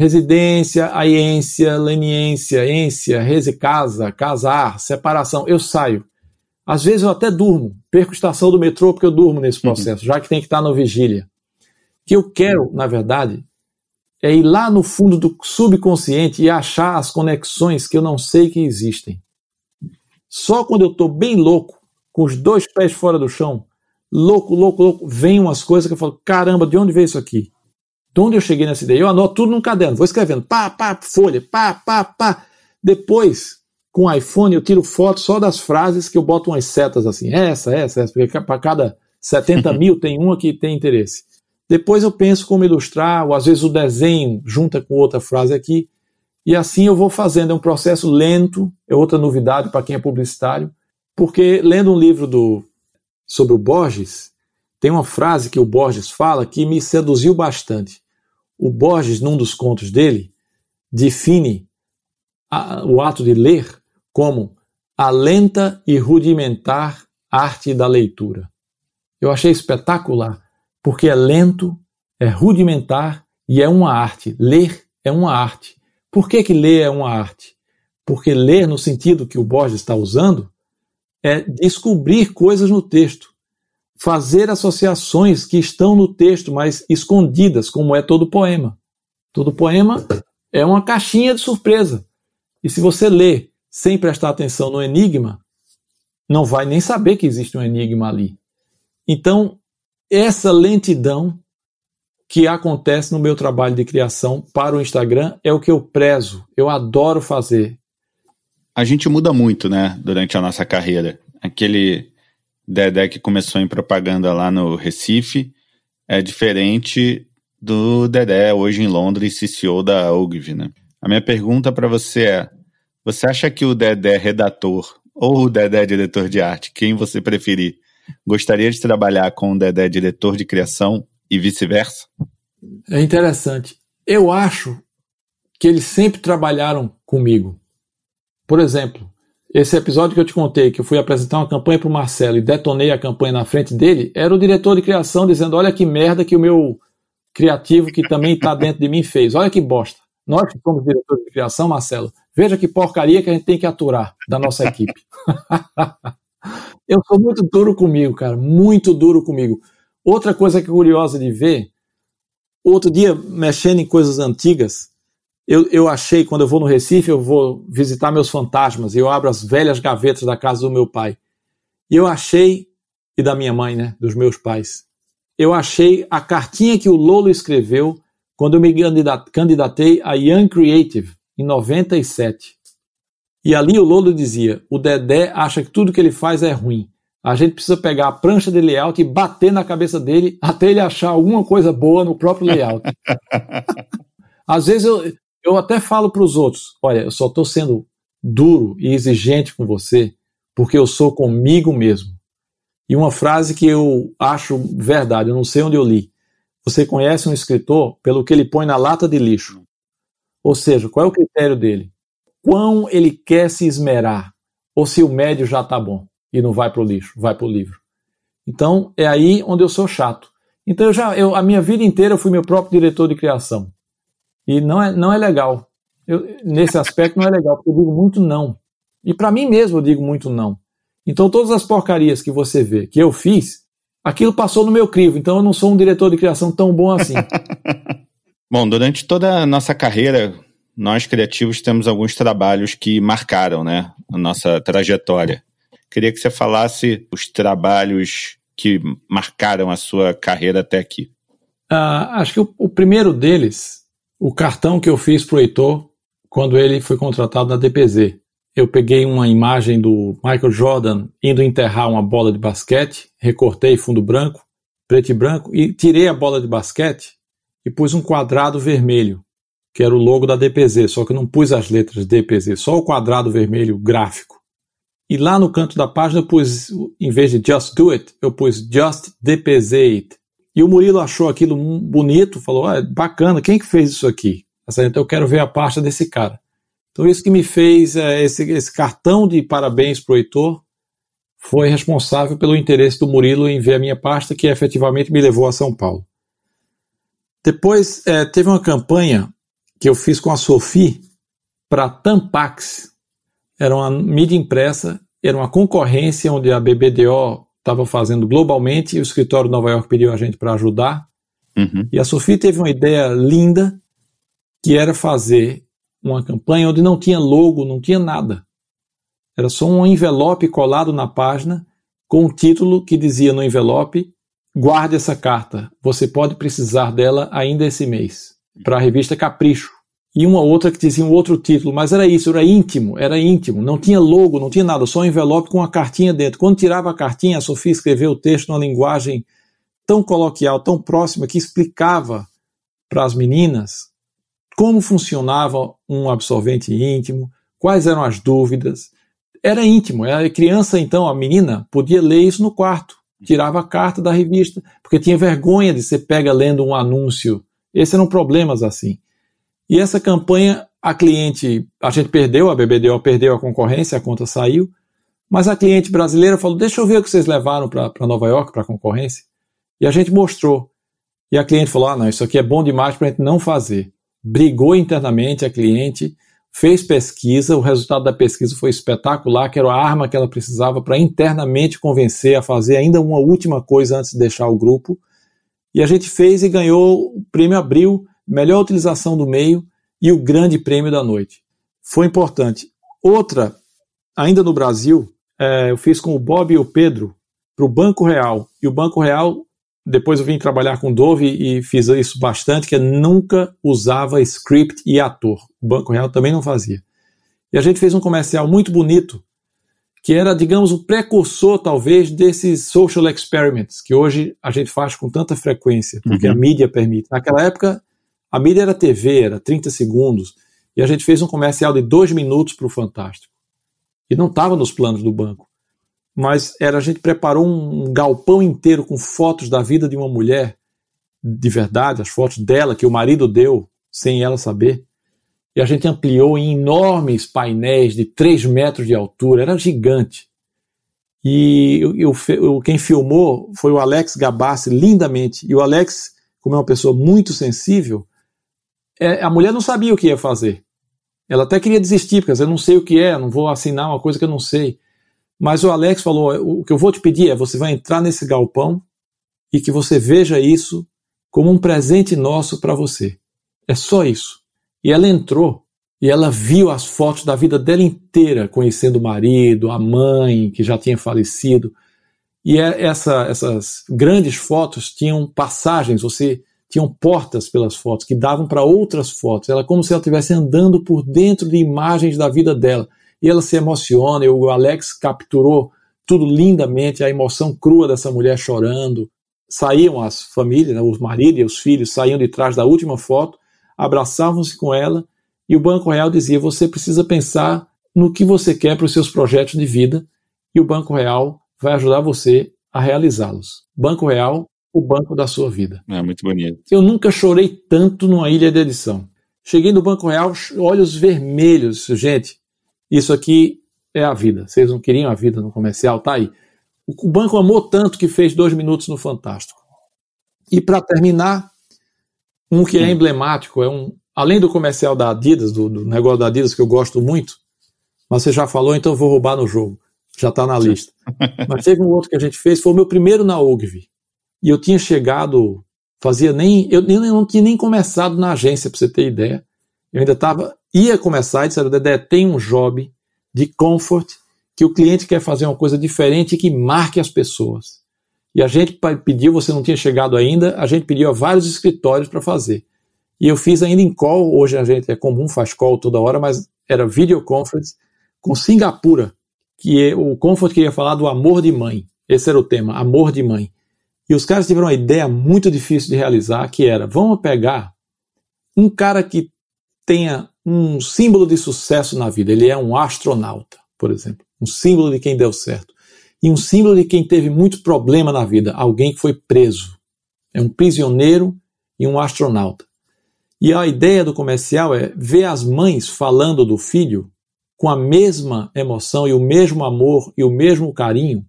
residência, aiência, leniência, ência, rese casa, casar, separação. Eu saio. Às vezes eu até durmo, perco estação do metrô porque eu durmo nesse uhum. processo, já que tem que estar no vigília. O que eu quero, na verdade, é ir lá no fundo do subconsciente e achar as conexões que eu não sei que existem. Só quando eu estou bem louco, com os dois pés fora do chão, louco, louco, louco, vem umas coisas que eu falo: caramba, de onde veio isso aqui? De onde eu cheguei nessa ideia? Eu anoto tudo num caderno, vou escrevendo, pá, pá, folha, pá, pá, pá. Depois, com o iPhone, eu tiro foto só das frases que eu boto umas setas assim, essa, essa, essa, porque para cada 70 [laughs] mil tem uma que tem interesse. Depois eu penso como ilustrar, ou às vezes o desenho junta com outra frase aqui. E assim eu vou fazendo, é um processo lento, é outra novidade para quem é publicitário, porque lendo um livro do, sobre o Borges, tem uma frase que o Borges fala que me seduziu bastante. O Borges, num dos contos dele, define a, o ato de ler como a lenta e rudimentar arte da leitura. Eu achei espetacular, porque é lento, é rudimentar e é uma arte. Ler é uma arte. Por que, que ler é uma arte? Porque ler, no sentido que o Borges está usando, é descobrir coisas no texto, fazer associações que estão no texto, mas escondidas, como é todo poema. Todo poema é uma caixinha de surpresa. E se você lê sem prestar atenção no enigma, não vai nem saber que existe um enigma ali. Então, essa lentidão que acontece no meu trabalho de criação para o Instagram é o que eu prezo, eu adoro fazer. A gente muda muito, né, durante a nossa carreira. Aquele Dedé que começou em propaganda lá no Recife é diferente do Dedé hoje em Londres, CCO da Ogilvy, né? A minha pergunta para você é: você acha que o Dedé redator ou o Dedé diretor de arte, quem você preferir, gostaria de trabalhar com o Dedé diretor de criação e vice-versa? É interessante. Eu acho que eles sempre trabalharam comigo. Por exemplo, esse episódio que eu te contei, que eu fui apresentar uma campanha para o Marcelo e detonei a campanha na frente dele, era o diretor de criação dizendo: Olha que merda que o meu criativo, que também está dentro de mim, fez. Olha que bosta. Nós que somos diretores de criação, Marcelo, veja que porcaria que a gente tem que aturar da nossa equipe. [laughs] eu sou muito duro comigo, cara, muito duro comigo. Outra coisa que é curiosa de ver, outro dia, mexendo em coisas antigas, eu, eu achei, quando eu vou no Recife, eu vou visitar meus fantasmas, e eu abro as velhas gavetas da casa do meu pai. E eu achei, e da minha mãe, né, dos meus pais, eu achei a cartinha que o Lolo escreveu quando eu me candidatei a Young Creative, em 97. E ali o Lolo dizia: o Dedé acha que tudo que ele faz é ruim. A gente precisa pegar a prancha de layout e bater na cabeça dele até ele achar alguma coisa boa no próprio layout. [laughs] Às vezes eu, eu até falo para os outros: olha, eu só estou sendo duro e exigente com você porque eu sou comigo mesmo. E uma frase que eu acho verdade, eu não sei onde eu li. Você conhece um escritor pelo que ele põe na lata de lixo. Ou seja, qual é o critério dele? Quão ele quer se esmerar, ou se o médio já está bom e não vai para o lixo, vai para o livro. Então é aí onde eu sou chato. Então eu já, eu, a minha vida inteira eu fui meu próprio diretor de criação e não é, não é legal. Eu, nesse aspecto não é legal porque eu digo muito não. E para mim mesmo eu digo muito não. Então todas as porcarias que você vê que eu fiz, aquilo passou no meu crivo. Então eu não sou um diretor de criação tão bom assim. [laughs] bom, durante toda a nossa carreira nós criativos temos alguns trabalhos que marcaram, né, a nossa trajetória. Queria que você falasse os trabalhos que marcaram a sua carreira até aqui. Uh, acho que o, o, primeiro deles, o cartão que eu fiz para o Heitor quando ele foi contratado na DPZ. Eu peguei uma imagem do Michael Jordan indo enterrar uma bola de basquete, recortei fundo branco, preto e branco, e tirei a bola de basquete e pus um quadrado vermelho, que era o logo da DPZ, só que não pus as letras DPZ, só o quadrado vermelho gráfico. E lá no canto da página eu pus, em vez de Just Do It, eu pus Just DPZ It. E o Murilo achou aquilo bonito, falou, ah, bacana, quem que fez isso aqui? Então eu quero ver a pasta desse cara. Então isso que me fez, é, esse, esse cartão de parabéns para o Heitor, foi responsável pelo interesse do Murilo em ver a minha pasta, que efetivamente me levou a São Paulo. Depois é, teve uma campanha que eu fiz com a Sophie para Tampax, era uma mídia impressa, era uma concorrência onde a BBDO estava fazendo globalmente e o escritório de Nova York pediu a gente para ajudar. Uhum. E a Sofia teve uma ideia linda que era fazer uma campanha onde não tinha logo, não tinha nada. Era só um envelope colado na página com um título que dizia no envelope: guarde essa carta, você pode precisar dela ainda esse mês. Para a revista Capricho e uma outra que dizia um outro título, mas era isso, era íntimo, era íntimo, não tinha logo, não tinha nada, só um envelope com uma cartinha dentro. Quando tirava a cartinha, a Sofia escreveu o texto numa linguagem tão coloquial, tão próxima, que explicava para as meninas como funcionava um absorvente íntimo, quais eram as dúvidas. Era íntimo, a criança então, a menina, podia ler isso no quarto, tirava a carta da revista, porque tinha vergonha de ser pega lendo um anúncio. Esses eram problemas assim. E essa campanha, a cliente, a gente perdeu, a BBDO perdeu a concorrência, a conta saiu, mas a cliente brasileira falou: Deixa eu ver o que vocês levaram para Nova York, para a concorrência. E a gente mostrou. E a cliente falou: Ah, não, isso aqui é bom demais para a gente não fazer. Brigou internamente a cliente, fez pesquisa, o resultado da pesquisa foi espetacular, que era a arma que ela precisava para internamente convencer a fazer ainda uma última coisa antes de deixar o grupo. E a gente fez e ganhou o prêmio Abril, melhor utilização do meio e o grande prêmio da noite. Foi importante. Outra, ainda no Brasil, é, eu fiz com o Bob e o Pedro para o Banco Real. E o Banco Real, depois eu vim trabalhar com o Dove e fiz isso bastante, que nunca usava script e ator. O Banco Real também não fazia. E a gente fez um comercial muito bonito, que era, digamos, o precursor, talvez, desses social experiments, que hoje a gente faz com tanta frequência, porque uhum. a mídia permite. Naquela época, a mídia era TV, era 30 segundos, e a gente fez um comercial de dois minutos para o Fantástico e não estava nos planos do banco. Mas era a gente preparou um galpão inteiro com fotos da vida de uma mulher de verdade, as fotos dela que o marido deu sem ela saber. E a gente ampliou em enormes painéis de 3 metros de altura, era gigante. E eu, eu, quem filmou foi o Alex Gabassi, lindamente. E o Alex, como é uma pessoa muito sensível, é, a mulher não sabia o que ia fazer. Ela até queria desistir, porque eu não sei o que é, não vou assinar uma coisa que eu não sei. Mas o Alex falou: o que eu vou te pedir é você vai entrar nesse galpão e que você veja isso como um presente nosso para você. É só isso. E ela entrou e ela viu as fotos da vida dela inteira, conhecendo o marido, a mãe que já tinha falecido. E é, essa, essas grandes fotos tinham passagens, você tinham portas pelas fotos que davam para outras fotos. Ela como se ela estivesse andando por dentro de imagens da vida dela. E ela se emociona, e o Alex capturou tudo lindamente, a emoção crua dessa mulher chorando. Saíam as famílias, né, os maridos e os filhos saíam de trás da última foto, abraçavam-se com ela, e o Banco Real dizia: você precisa pensar no que você quer para os seus projetos de vida, e o Banco Real vai ajudar você a realizá-los. Banco Real o banco da sua vida. É muito bonito. Eu nunca chorei tanto numa ilha de edição. Cheguei no Banco Real, olhos vermelhos. Gente, isso aqui é a vida. Vocês não queriam a vida no comercial? Tá aí. O banco amou tanto que fez dois minutos no Fantástico. E para terminar, um que é emblemático, é um, além do comercial da Adidas, do, do, negócio da Adidas que eu gosto muito, mas você já falou, então eu vou roubar no jogo. Já está na lista. [laughs] mas teve um outro que a gente fez, foi o meu primeiro na Ogilvy. E eu tinha chegado, fazia nem. Eu, eu não tinha nem começado na agência, para você ter ideia. Eu ainda estava. Ia começar e disseram: Dedé, tem um job de comfort que o cliente quer fazer uma coisa diferente e que marque as pessoas. E a gente pediu, você não tinha chegado ainda, a gente pediu a vários escritórios para fazer. E eu fiz ainda em call, hoje a gente é comum, faz call toda hora, mas era video conference com Singapura, que é, o Comfort queria falar do amor de mãe. Esse era o tema, amor de mãe. E os caras tiveram uma ideia muito difícil de realizar, que era, vamos pegar um cara que tenha um símbolo de sucesso na vida. Ele é um astronauta, por exemplo, um símbolo de quem deu certo. E um símbolo de quem teve muito problema na vida, alguém que foi preso. É um prisioneiro e um astronauta. E a ideia do comercial é ver as mães falando do filho com a mesma emoção e o mesmo amor e o mesmo carinho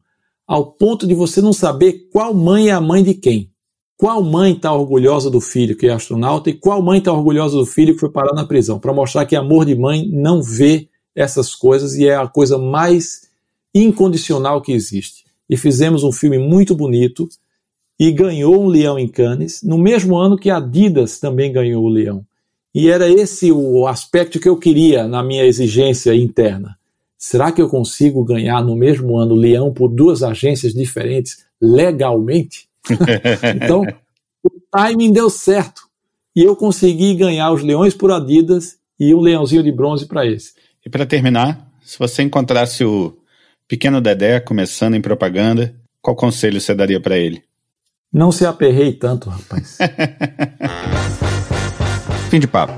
ao ponto de você não saber qual mãe é a mãe de quem. Qual mãe está orgulhosa do filho que é astronauta e qual mãe está orgulhosa do filho que foi parar na prisão, para mostrar que amor de mãe não vê essas coisas e é a coisa mais incondicional que existe. E fizemos um filme muito bonito e ganhou um leão em Cannes, no mesmo ano que a Adidas também ganhou o leão. E era esse o aspecto que eu queria na minha exigência interna. Será que eu consigo ganhar no mesmo ano leão por duas agências diferentes legalmente? [laughs] então, o timing deu certo. E eu consegui ganhar os leões por Adidas e um leãozinho de bronze para esse. E para terminar, se você encontrasse o pequeno Dedé começando em propaganda, qual conselho você daria para ele? Não se aperrei tanto, rapaz. [laughs] Fim de papo.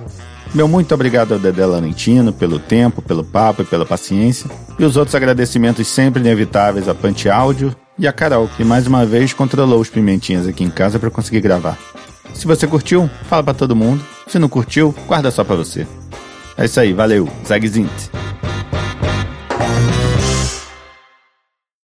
Meu muito obrigado ao Dedé Laurentino pelo tempo, pelo papo e pela paciência. E os outros agradecimentos sempre inevitáveis a Pante Áudio e a Carol, que mais uma vez controlou os pimentinhas aqui em casa para conseguir gravar. Se você curtiu, fala para todo mundo. Se não curtiu, guarda só para você. É isso aí, valeu. Zagzint.